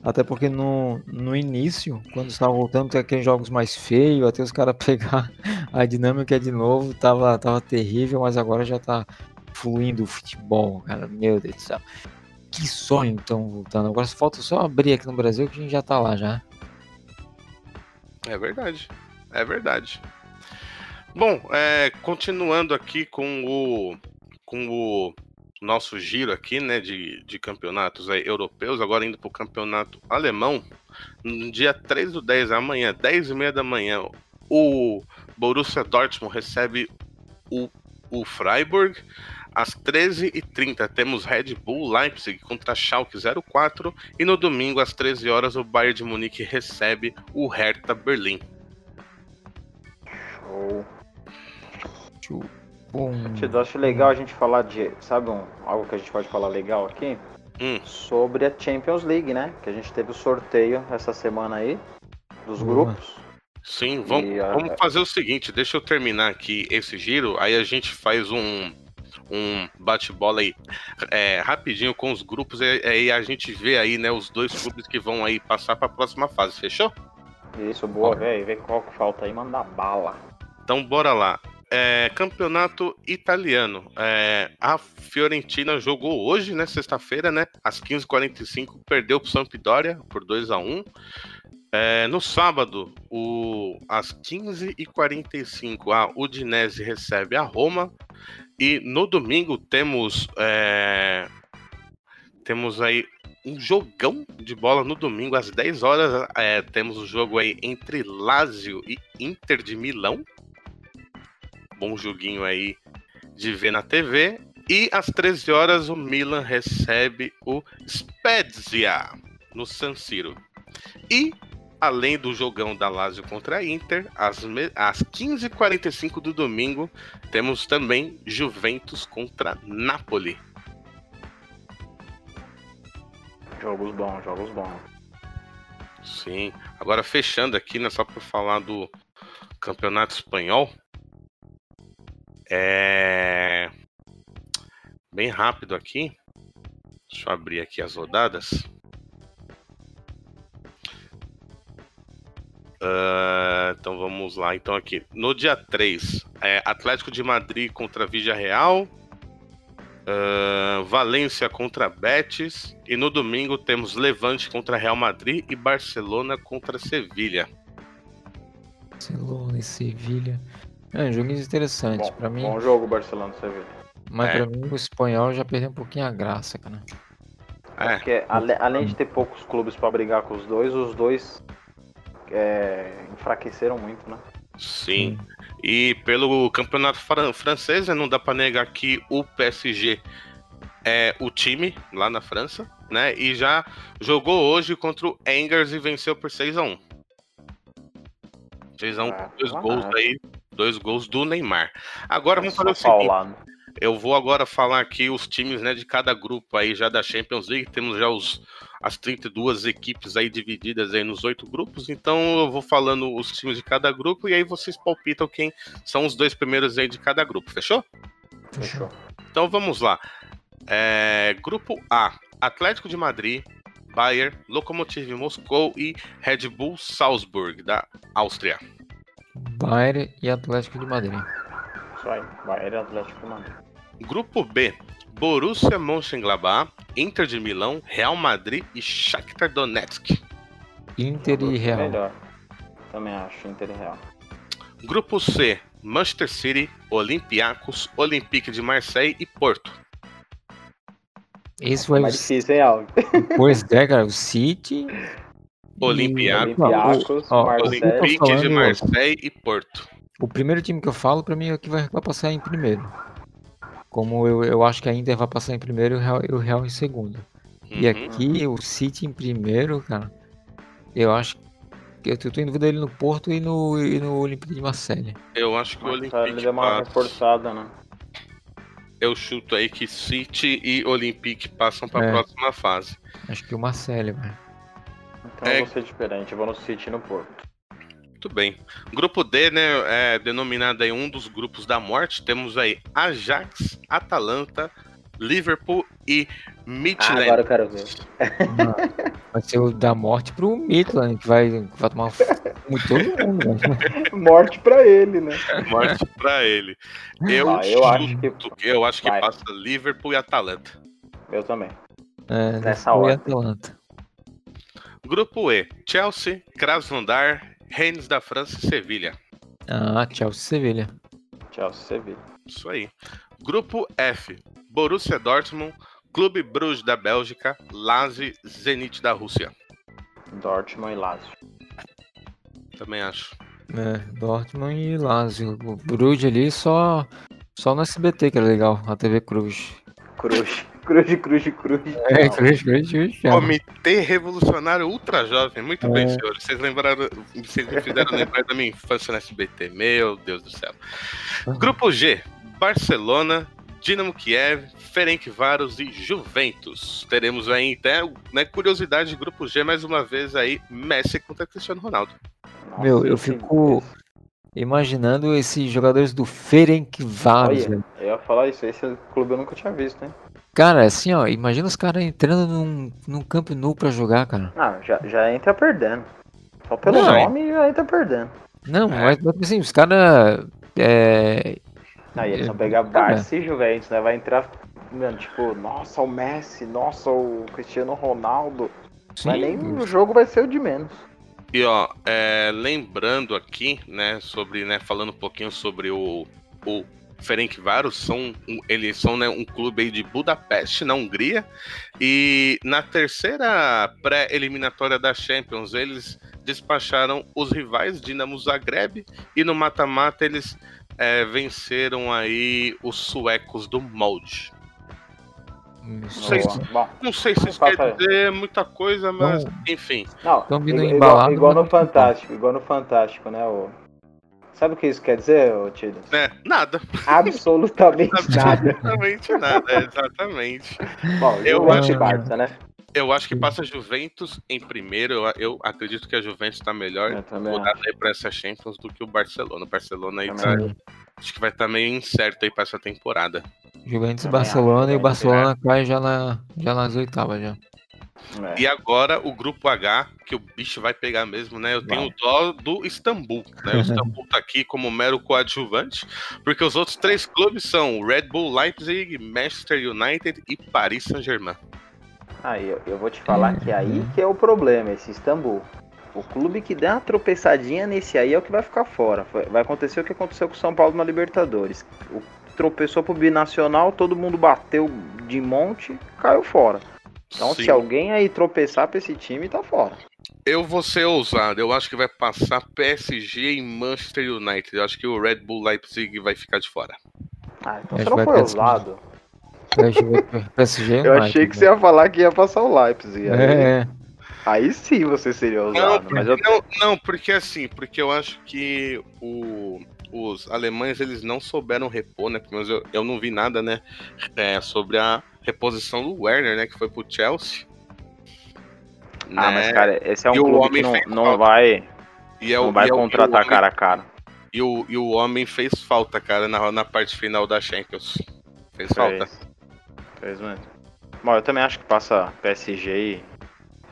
[SPEAKER 1] Até porque no, no início, quando estava voltando, tem aqueles jogos mais feios, até os caras pegar a dinâmica de novo, tava, tava terrível, mas agora já tá fluindo o futebol, cara. Meu Deus do céu. Que sonho então voltando. Agora falta só abrir aqui no Brasil que a gente já tá lá já.
[SPEAKER 3] É verdade. É verdade. Bom, é, continuando aqui com o com o nosso giro aqui, né, de, de campeonatos aí, europeus, agora indo para o campeonato alemão, no dia 3 do 10, amanhã, 10 e meia da manhã, o Borussia Dortmund recebe o, o Freiburg. Às 13h30 temos Red Bull Leipzig contra Schalke 04 e no domingo às 13 horas o Bayern de Munique recebe o Hertha Berlim.
[SPEAKER 4] Show. Eu acho legal a gente falar de, sabe, um, algo que a gente pode falar legal aqui?
[SPEAKER 3] Hum.
[SPEAKER 4] Sobre a Champions League, né? Que a gente teve o sorteio essa semana aí dos grupos.
[SPEAKER 3] Sim, vamos, vamos fazer o seguinte, deixa eu terminar aqui esse giro, aí a gente faz um, um bate-bola aí é, rapidinho com os grupos e, e, a gente vê aí, né, os dois clubes que vão aí passar para a próxima fase, fechou?
[SPEAKER 4] Isso, boa, velho. Vê qual que falta aí, manda bala.
[SPEAKER 3] Então bora lá. É, campeonato italiano. É, a Fiorentina jogou hoje, né? Sexta-feira, né? Às 15h45, perdeu para o Sampdoria por 2 a 1 é, no sábado, o, às 15h45, a Udinese recebe a Roma. E no domingo temos é, temos aí um jogão de bola no domingo às 10 horas. É, temos o jogo aí entre Lazio e Inter de Milão. Bom joguinho aí de ver na TV. E às 13 horas o Milan recebe o Spezia no San Siro. E além do jogão da Lazio contra a Inter, às, às 15h45 do domingo, temos também Juventus contra Napoli.
[SPEAKER 4] Jogos bons, jogos bons.
[SPEAKER 3] Sim. Agora fechando aqui, né, só para falar do Campeonato Espanhol. É bem rápido aqui. Deixa eu abrir aqui as rodadas. Uh, então vamos lá. Então aqui, no dia 3, é Atlético de Madrid contra Vidia Real, uh, Valência contra Betis e no domingo temos Levante contra Real Madrid e Barcelona contra Sevilha.
[SPEAKER 1] Barcelona e Sevilha. É, joguinhos interessantes para mim.
[SPEAKER 4] Bom jogo Barcelona Sevilha.
[SPEAKER 1] Mas é. para mim o espanhol já perdeu um pouquinho a graça, cara.
[SPEAKER 4] É. Porque além de ter poucos clubes para brigar com os dois, os dois é, enfraqueceram muito, né?
[SPEAKER 3] Sim. E pelo campeonato francês, né, não dá para negar que o PSG é o time lá na França, né? E já jogou hoje contra o Angers e venceu por 6 a 1 6 a 1 é, dois gols aí, dois gols do Neymar. Agora vamos fazer o seguinte. Eu vou agora falar aqui os times né, de cada grupo aí já da Champions League. Temos já os, as 32 equipes aí divididas aí nos oito grupos. Então eu vou falando os times de cada grupo e aí vocês palpitam quem são os dois primeiros aí de cada grupo. Fechou?
[SPEAKER 4] Fechou.
[SPEAKER 3] Então vamos lá. É, grupo A: Atlético de Madrid, Bayern, Lokomotiv Moscou e Red Bull Salzburg da Áustria.
[SPEAKER 1] Bayern e Atlético de Madrid.
[SPEAKER 4] Isso aí, Bayern e Atlético de Madrid.
[SPEAKER 3] Grupo B: Borussia Mönchengladbach, Inter de Milão, Real Madrid e Shakhtar Donetsk.
[SPEAKER 1] Inter e Real.
[SPEAKER 4] Melhor. Também acho, Inter e Real.
[SPEAKER 3] Grupo C: Manchester City, Olympiacos, Olympique de Marseille e Porto.
[SPEAKER 1] Esse foi
[SPEAKER 4] mais o... difícil, hein, Alves?
[SPEAKER 1] Pois é, cara, o City.
[SPEAKER 3] Olympiacos, Olympiacos Olympique de Marseille e Porto.
[SPEAKER 1] O primeiro time que eu falo, pra mim, é o que vai, vai passar em primeiro. Como eu, eu acho que a Inter vai passar em primeiro e o Real, o Real em segundo. Uhum. E aqui o City em primeiro, cara. Eu acho que eu tô em dúvida ele no Porto e no, e no Olympique de Marseille.
[SPEAKER 3] Eu acho que o Olympique
[SPEAKER 4] ele deu uma reforçada, né?
[SPEAKER 3] Eu chuto aí que City e Olympique passam para a é. próxima fase.
[SPEAKER 1] Acho que o Marseille, velho.
[SPEAKER 4] Então é... eu vou ser diferente, eu vou no City e no Porto.
[SPEAKER 3] Muito bem. Grupo D, né, é denominado aí um dos grupos da morte. Temos aí Ajax, Atalanta, Liverpool e Midland. Ah,
[SPEAKER 4] agora eu quero ver.
[SPEAKER 1] vai ser o da morte pro Midland, que vai, vai tomar muito todo mundo. Né?
[SPEAKER 4] Morte pra ele, né?
[SPEAKER 3] Morte pra ele. Eu, ah, eu acho que, eu acho que passa Liverpool e Atalanta.
[SPEAKER 4] Eu também.
[SPEAKER 1] É, Nessa hora. Atalanta.
[SPEAKER 3] Grupo E: Chelsea, Krasnodar, Rennes da França e Sevilha.
[SPEAKER 1] Ah, Chelsea Sevilha.
[SPEAKER 4] Chelsea Sevilha.
[SPEAKER 3] Isso aí. Grupo F: Borussia Dortmund, Clube Bruges da Bélgica, Lazio, Zenit da Rússia.
[SPEAKER 4] Dortmund e Lazio.
[SPEAKER 3] Também acho.
[SPEAKER 1] É, Dortmund e Lazio. O Bruges ali só só no SBT que era legal, a TV Cruz.
[SPEAKER 4] Cruz. Cruz, cruz, cruz.
[SPEAKER 1] É, cruz, cruz, cruz.
[SPEAKER 3] Comitê Revolucionário Ultra Jovem. Muito é. bem, senhores. Vocês lembraram, vocês me fizeram lembrar da minha infância no SBT. Meu Deus do céu. Grupo G: Barcelona, Dinamo Kiev, Ferencváros e Juventus. Teremos aí até, né, curiosidade de Grupo G, mais uma vez aí, Messi contra Cristiano Ronaldo.
[SPEAKER 1] Meu, eu fico imaginando esses jogadores do Ferencváros.
[SPEAKER 4] Eu ia falar isso, esse clube eu nunca tinha visto, hein?
[SPEAKER 1] Cara, assim, ó, imagina os caras entrando num, num campo nu pra jogar, cara.
[SPEAKER 4] Ah, já, já entra perdendo. Só pelo não, nome já entra perdendo.
[SPEAKER 1] Não, é. mas assim, os caras. É...
[SPEAKER 4] Aí eles vão pegar Barça e Juventus, né? Vai entrar, mano, tipo, nossa, o Messi, nossa, o Cristiano Ronaldo. Sim. Mas nem o jogo vai ser o de menos.
[SPEAKER 3] E ó, é, lembrando aqui, né, sobre, né, falando um pouquinho sobre o, o Ferencváros, são, eles são né, um clube aí de Budapeste, na Hungria, e na terceira pré-eliminatória da Champions, eles despacharam os rivais Dinamo Zagreb, e no mata-mata eles é, venceram aí os suecos do Molde. Não sei, se, não sei se isso quer dizer muita coisa, mas não. enfim.
[SPEAKER 4] Não, igual, igual no Fantástico, igual no Fantástico, né? O... Sabe o que isso quer dizer, Tito?
[SPEAKER 3] É, nada.
[SPEAKER 4] Absolutamente nada.
[SPEAKER 3] Absolutamente nada, exatamente.
[SPEAKER 4] Bom, eu acho que Barça, né?
[SPEAKER 3] Eu acho que passa a Juventus em primeiro. Eu, eu acredito que a Juventus está melhor rodada aí para essa Champions do que o Barcelona. O Barcelona aí tá, acho que vai estar tá meio incerto aí para essa temporada.
[SPEAKER 1] Juventus e Barcelona e o Barcelona cai já, na, já nas oitavas já.
[SPEAKER 3] É. E agora o grupo H, que o bicho vai pegar mesmo, né? Eu tenho dó do Istambul, né? O Istambul tá aqui como mero coadjuvante, porque os outros três clubes são Red Bull Leipzig, Manchester United e Paris Saint-Germain.
[SPEAKER 4] Aí, eu, eu vou te falar que aí que é o problema, esse Istambul. O clube que der uma tropeçadinha nesse aí é o que vai ficar fora. Vai acontecer o que aconteceu com o São Paulo na Libertadores. O tropeçou pro binacional, todo mundo bateu de monte, caiu fora. Então, Sim. se alguém aí tropeçar pra esse time, tá fora.
[SPEAKER 3] Eu vou ser ousado. Eu acho que vai passar PSG e Manchester United. Eu acho que o Red Bull Leipzig vai ficar de fora.
[SPEAKER 4] Ah, então você não foi ousado.
[SPEAKER 1] PSG
[SPEAKER 4] eu achei que você ia falar que ia passar o Leipzig. Aí, é. aí sim você seria ousado. Não,
[SPEAKER 3] porque, mas eu... não, não, porque assim, porque eu acho que o os alemães eles não souberam repor, né? Mas eu, eu não vi nada, né? É, sobre a reposição do Werner, né? Que foi pro Chelsea.
[SPEAKER 4] Ah, né? mas cara, esse é um e clube que não, não vai, e é o, não vai contratar homem, cara a cara.
[SPEAKER 3] E o, e o homem fez falta, cara, na, na parte final da Champions. Fez, fez. falta.
[SPEAKER 4] Fez mesmo. Bom, eu também acho que passa PSG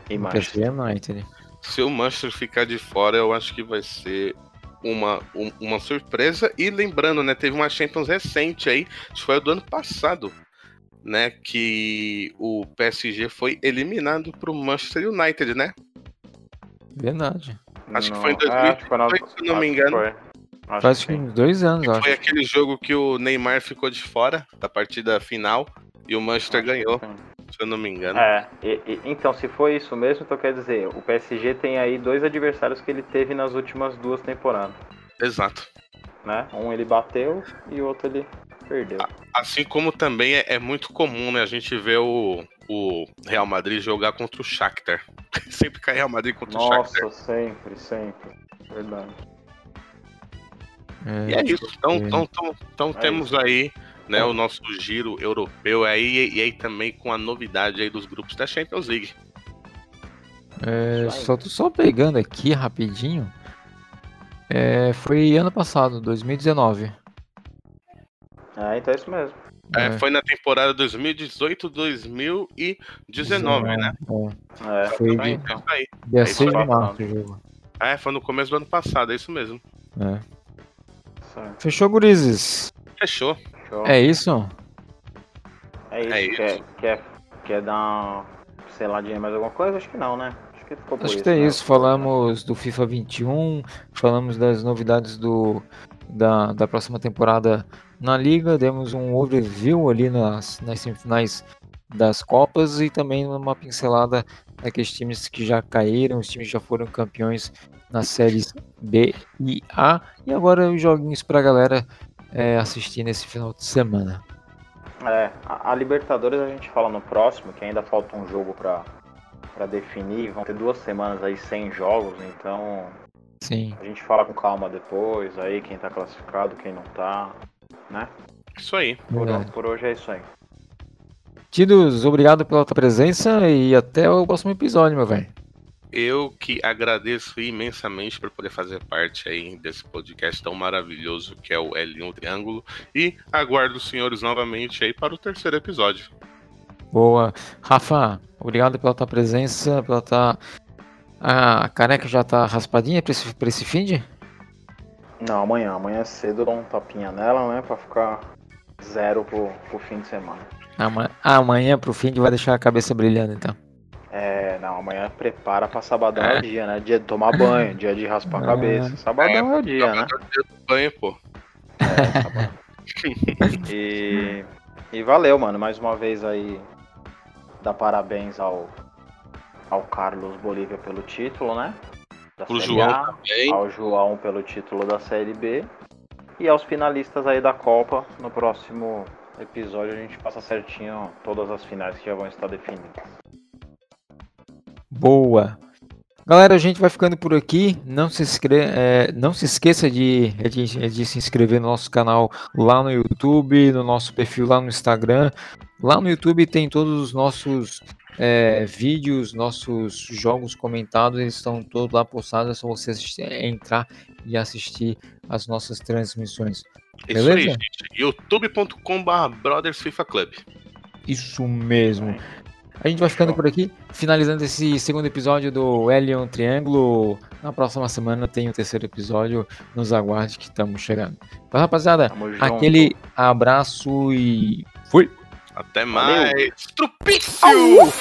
[SPEAKER 4] e, e Manchester.
[SPEAKER 1] United.
[SPEAKER 3] Se o Manchester ficar de fora, eu acho que vai ser uma, um, uma surpresa. E lembrando, né, teve uma Champions recente aí, acho que foi do ano passado, né, que o PSG foi eliminado pro Manchester United, né?
[SPEAKER 1] Verdade.
[SPEAKER 3] Acho não, que foi em 2018, é, se não me engano.
[SPEAKER 1] Acho Faz uns dois anos,
[SPEAKER 3] Foi acho. aquele jogo que o Neymar ficou de fora da partida final e o Manchester acho ganhou se eu não me engano.
[SPEAKER 4] É, e, e, então, se foi isso mesmo, então quer dizer, o PSG tem aí dois adversários que ele teve nas últimas duas temporadas.
[SPEAKER 3] Exato.
[SPEAKER 4] Né? Um ele bateu e o outro ele perdeu.
[SPEAKER 3] Assim como também é, é muito comum, né, a gente ver o, o Real Madrid jogar contra o Shakhtar. sempre cai Real Madrid contra
[SPEAKER 4] Nossa,
[SPEAKER 3] o Shakhtar.
[SPEAKER 4] Nossa, sempre, sempre. Verdade.
[SPEAKER 3] É, e é isso. Então, então, então, então é temos isso. aí né, o nosso giro europeu aí e aí também com a novidade aí dos grupos da Champions League.
[SPEAKER 1] É, só tô só pegando aqui rapidinho. É, foi ano passado, 2019.
[SPEAKER 4] Ah, então é isso mesmo.
[SPEAKER 3] É, é. Foi na temporada 2018-2019, né?
[SPEAKER 1] É. é. Foi de, então, aí. dia 6 de março o jogo.
[SPEAKER 3] É, foi no começo do ano passado, é isso mesmo.
[SPEAKER 1] É. Fechou, gurizes?
[SPEAKER 3] Fechou.
[SPEAKER 1] É isso?
[SPEAKER 4] É isso. É isso. Quer, quer, quer dar uma seladinha mais alguma coisa? Acho que não, né? Acho que ficou
[SPEAKER 1] por Acho isso, que é né? isso. Falamos do FIFA 21, falamos das novidades do, da, da próxima temporada na Liga, demos um overview ali nas, nas semifinais das Copas e também uma pincelada daqueles times que já caíram, os times que já foram campeões nas séries B e A. E agora os joguinhos para a galera é, assistir nesse final de semana.
[SPEAKER 4] É, a, a, Libertadores a gente fala no próximo, que ainda falta um jogo para para definir. Vão ter duas semanas aí sem jogos, então
[SPEAKER 1] Sim.
[SPEAKER 4] a gente fala com calma depois, aí quem tá classificado, quem não tá, né?
[SPEAKER 3] Isso aí.
[SPEAKER 4] Por, por hoje é isso aí.
[SPEAKER 1] Tidos, obrigado pela tua presença e até o próximo episódio, meu velho.
[SPEAKER 3] Eu que agradeço imensamente por poder fazer parte aí desse podcast tão maravilhoso que é o L1 Triângulo e aguardo os senhores novamente aí para o terceiro episódio.
[SPEAKER 1] Boa. Rafa, obrigado pela tua presença, pela tua... A careca já tá raspadinha pra esse, pra esse fim de?
[SPEAKER 4] Não, amanhã. Amanhã cedo eu dou um tapinha nela, né? Pra ficar zero pro, pro fim de semana.
[SPEAKER 1] Amanhã, amanhã pro fim de vai deixar a cabeça brilhando, então.
[SPEAKER 4] É, não, amanhã prepara pra sabadão é, o dia, né? Dia de tomar banho, dia de raspar a cabeça. Sabadão é, é o dia, né?
[SPEAKER 3] Dia do banho, pô.
[SPEAKER 4] É, sabadão. e, e valeu, mano. Mais uma vez aí, dar parabéns ao, ao Carlos Bolívia pelo título, né?
[SPEAKER 3] Da Pro João a, também.
[SPEAKER 4] Ao João pelo título da Série B. E aos finalistas aí da Copa. No próximo episódio a gente passa certinho todas as finais que já vão estar definidas.
[SPEAKER 1] Boa. Galera, a gente vai ficando por aqui. Não se, inscre... É, não se esqueça de, de, de, se inscrever no nosso canal lá no YouTube, no nosso perfil lá no Instagram. Lá no YouTube tem todos os nossos é, vídeos, nossos jogos comentados, eles estão todos lá postados. É só você assistir, entrar e assistir as nossas transmissões. Beleza? Isso aí,
[SPEAKER 3] gente. youtube.com.br Brothers FIFA Club.
[SPEAKER 1] Isso mesmo. A gente vai ficando por aqui, finalizando esse segundo episódio do Helion Triângulo. Na próxima semana tem o terceiro episódio. Nos aguarde que estamos chegando. Então, rapaziada, aquele abraço e fui!
[SPEAKER 3] Até mais! Valeu.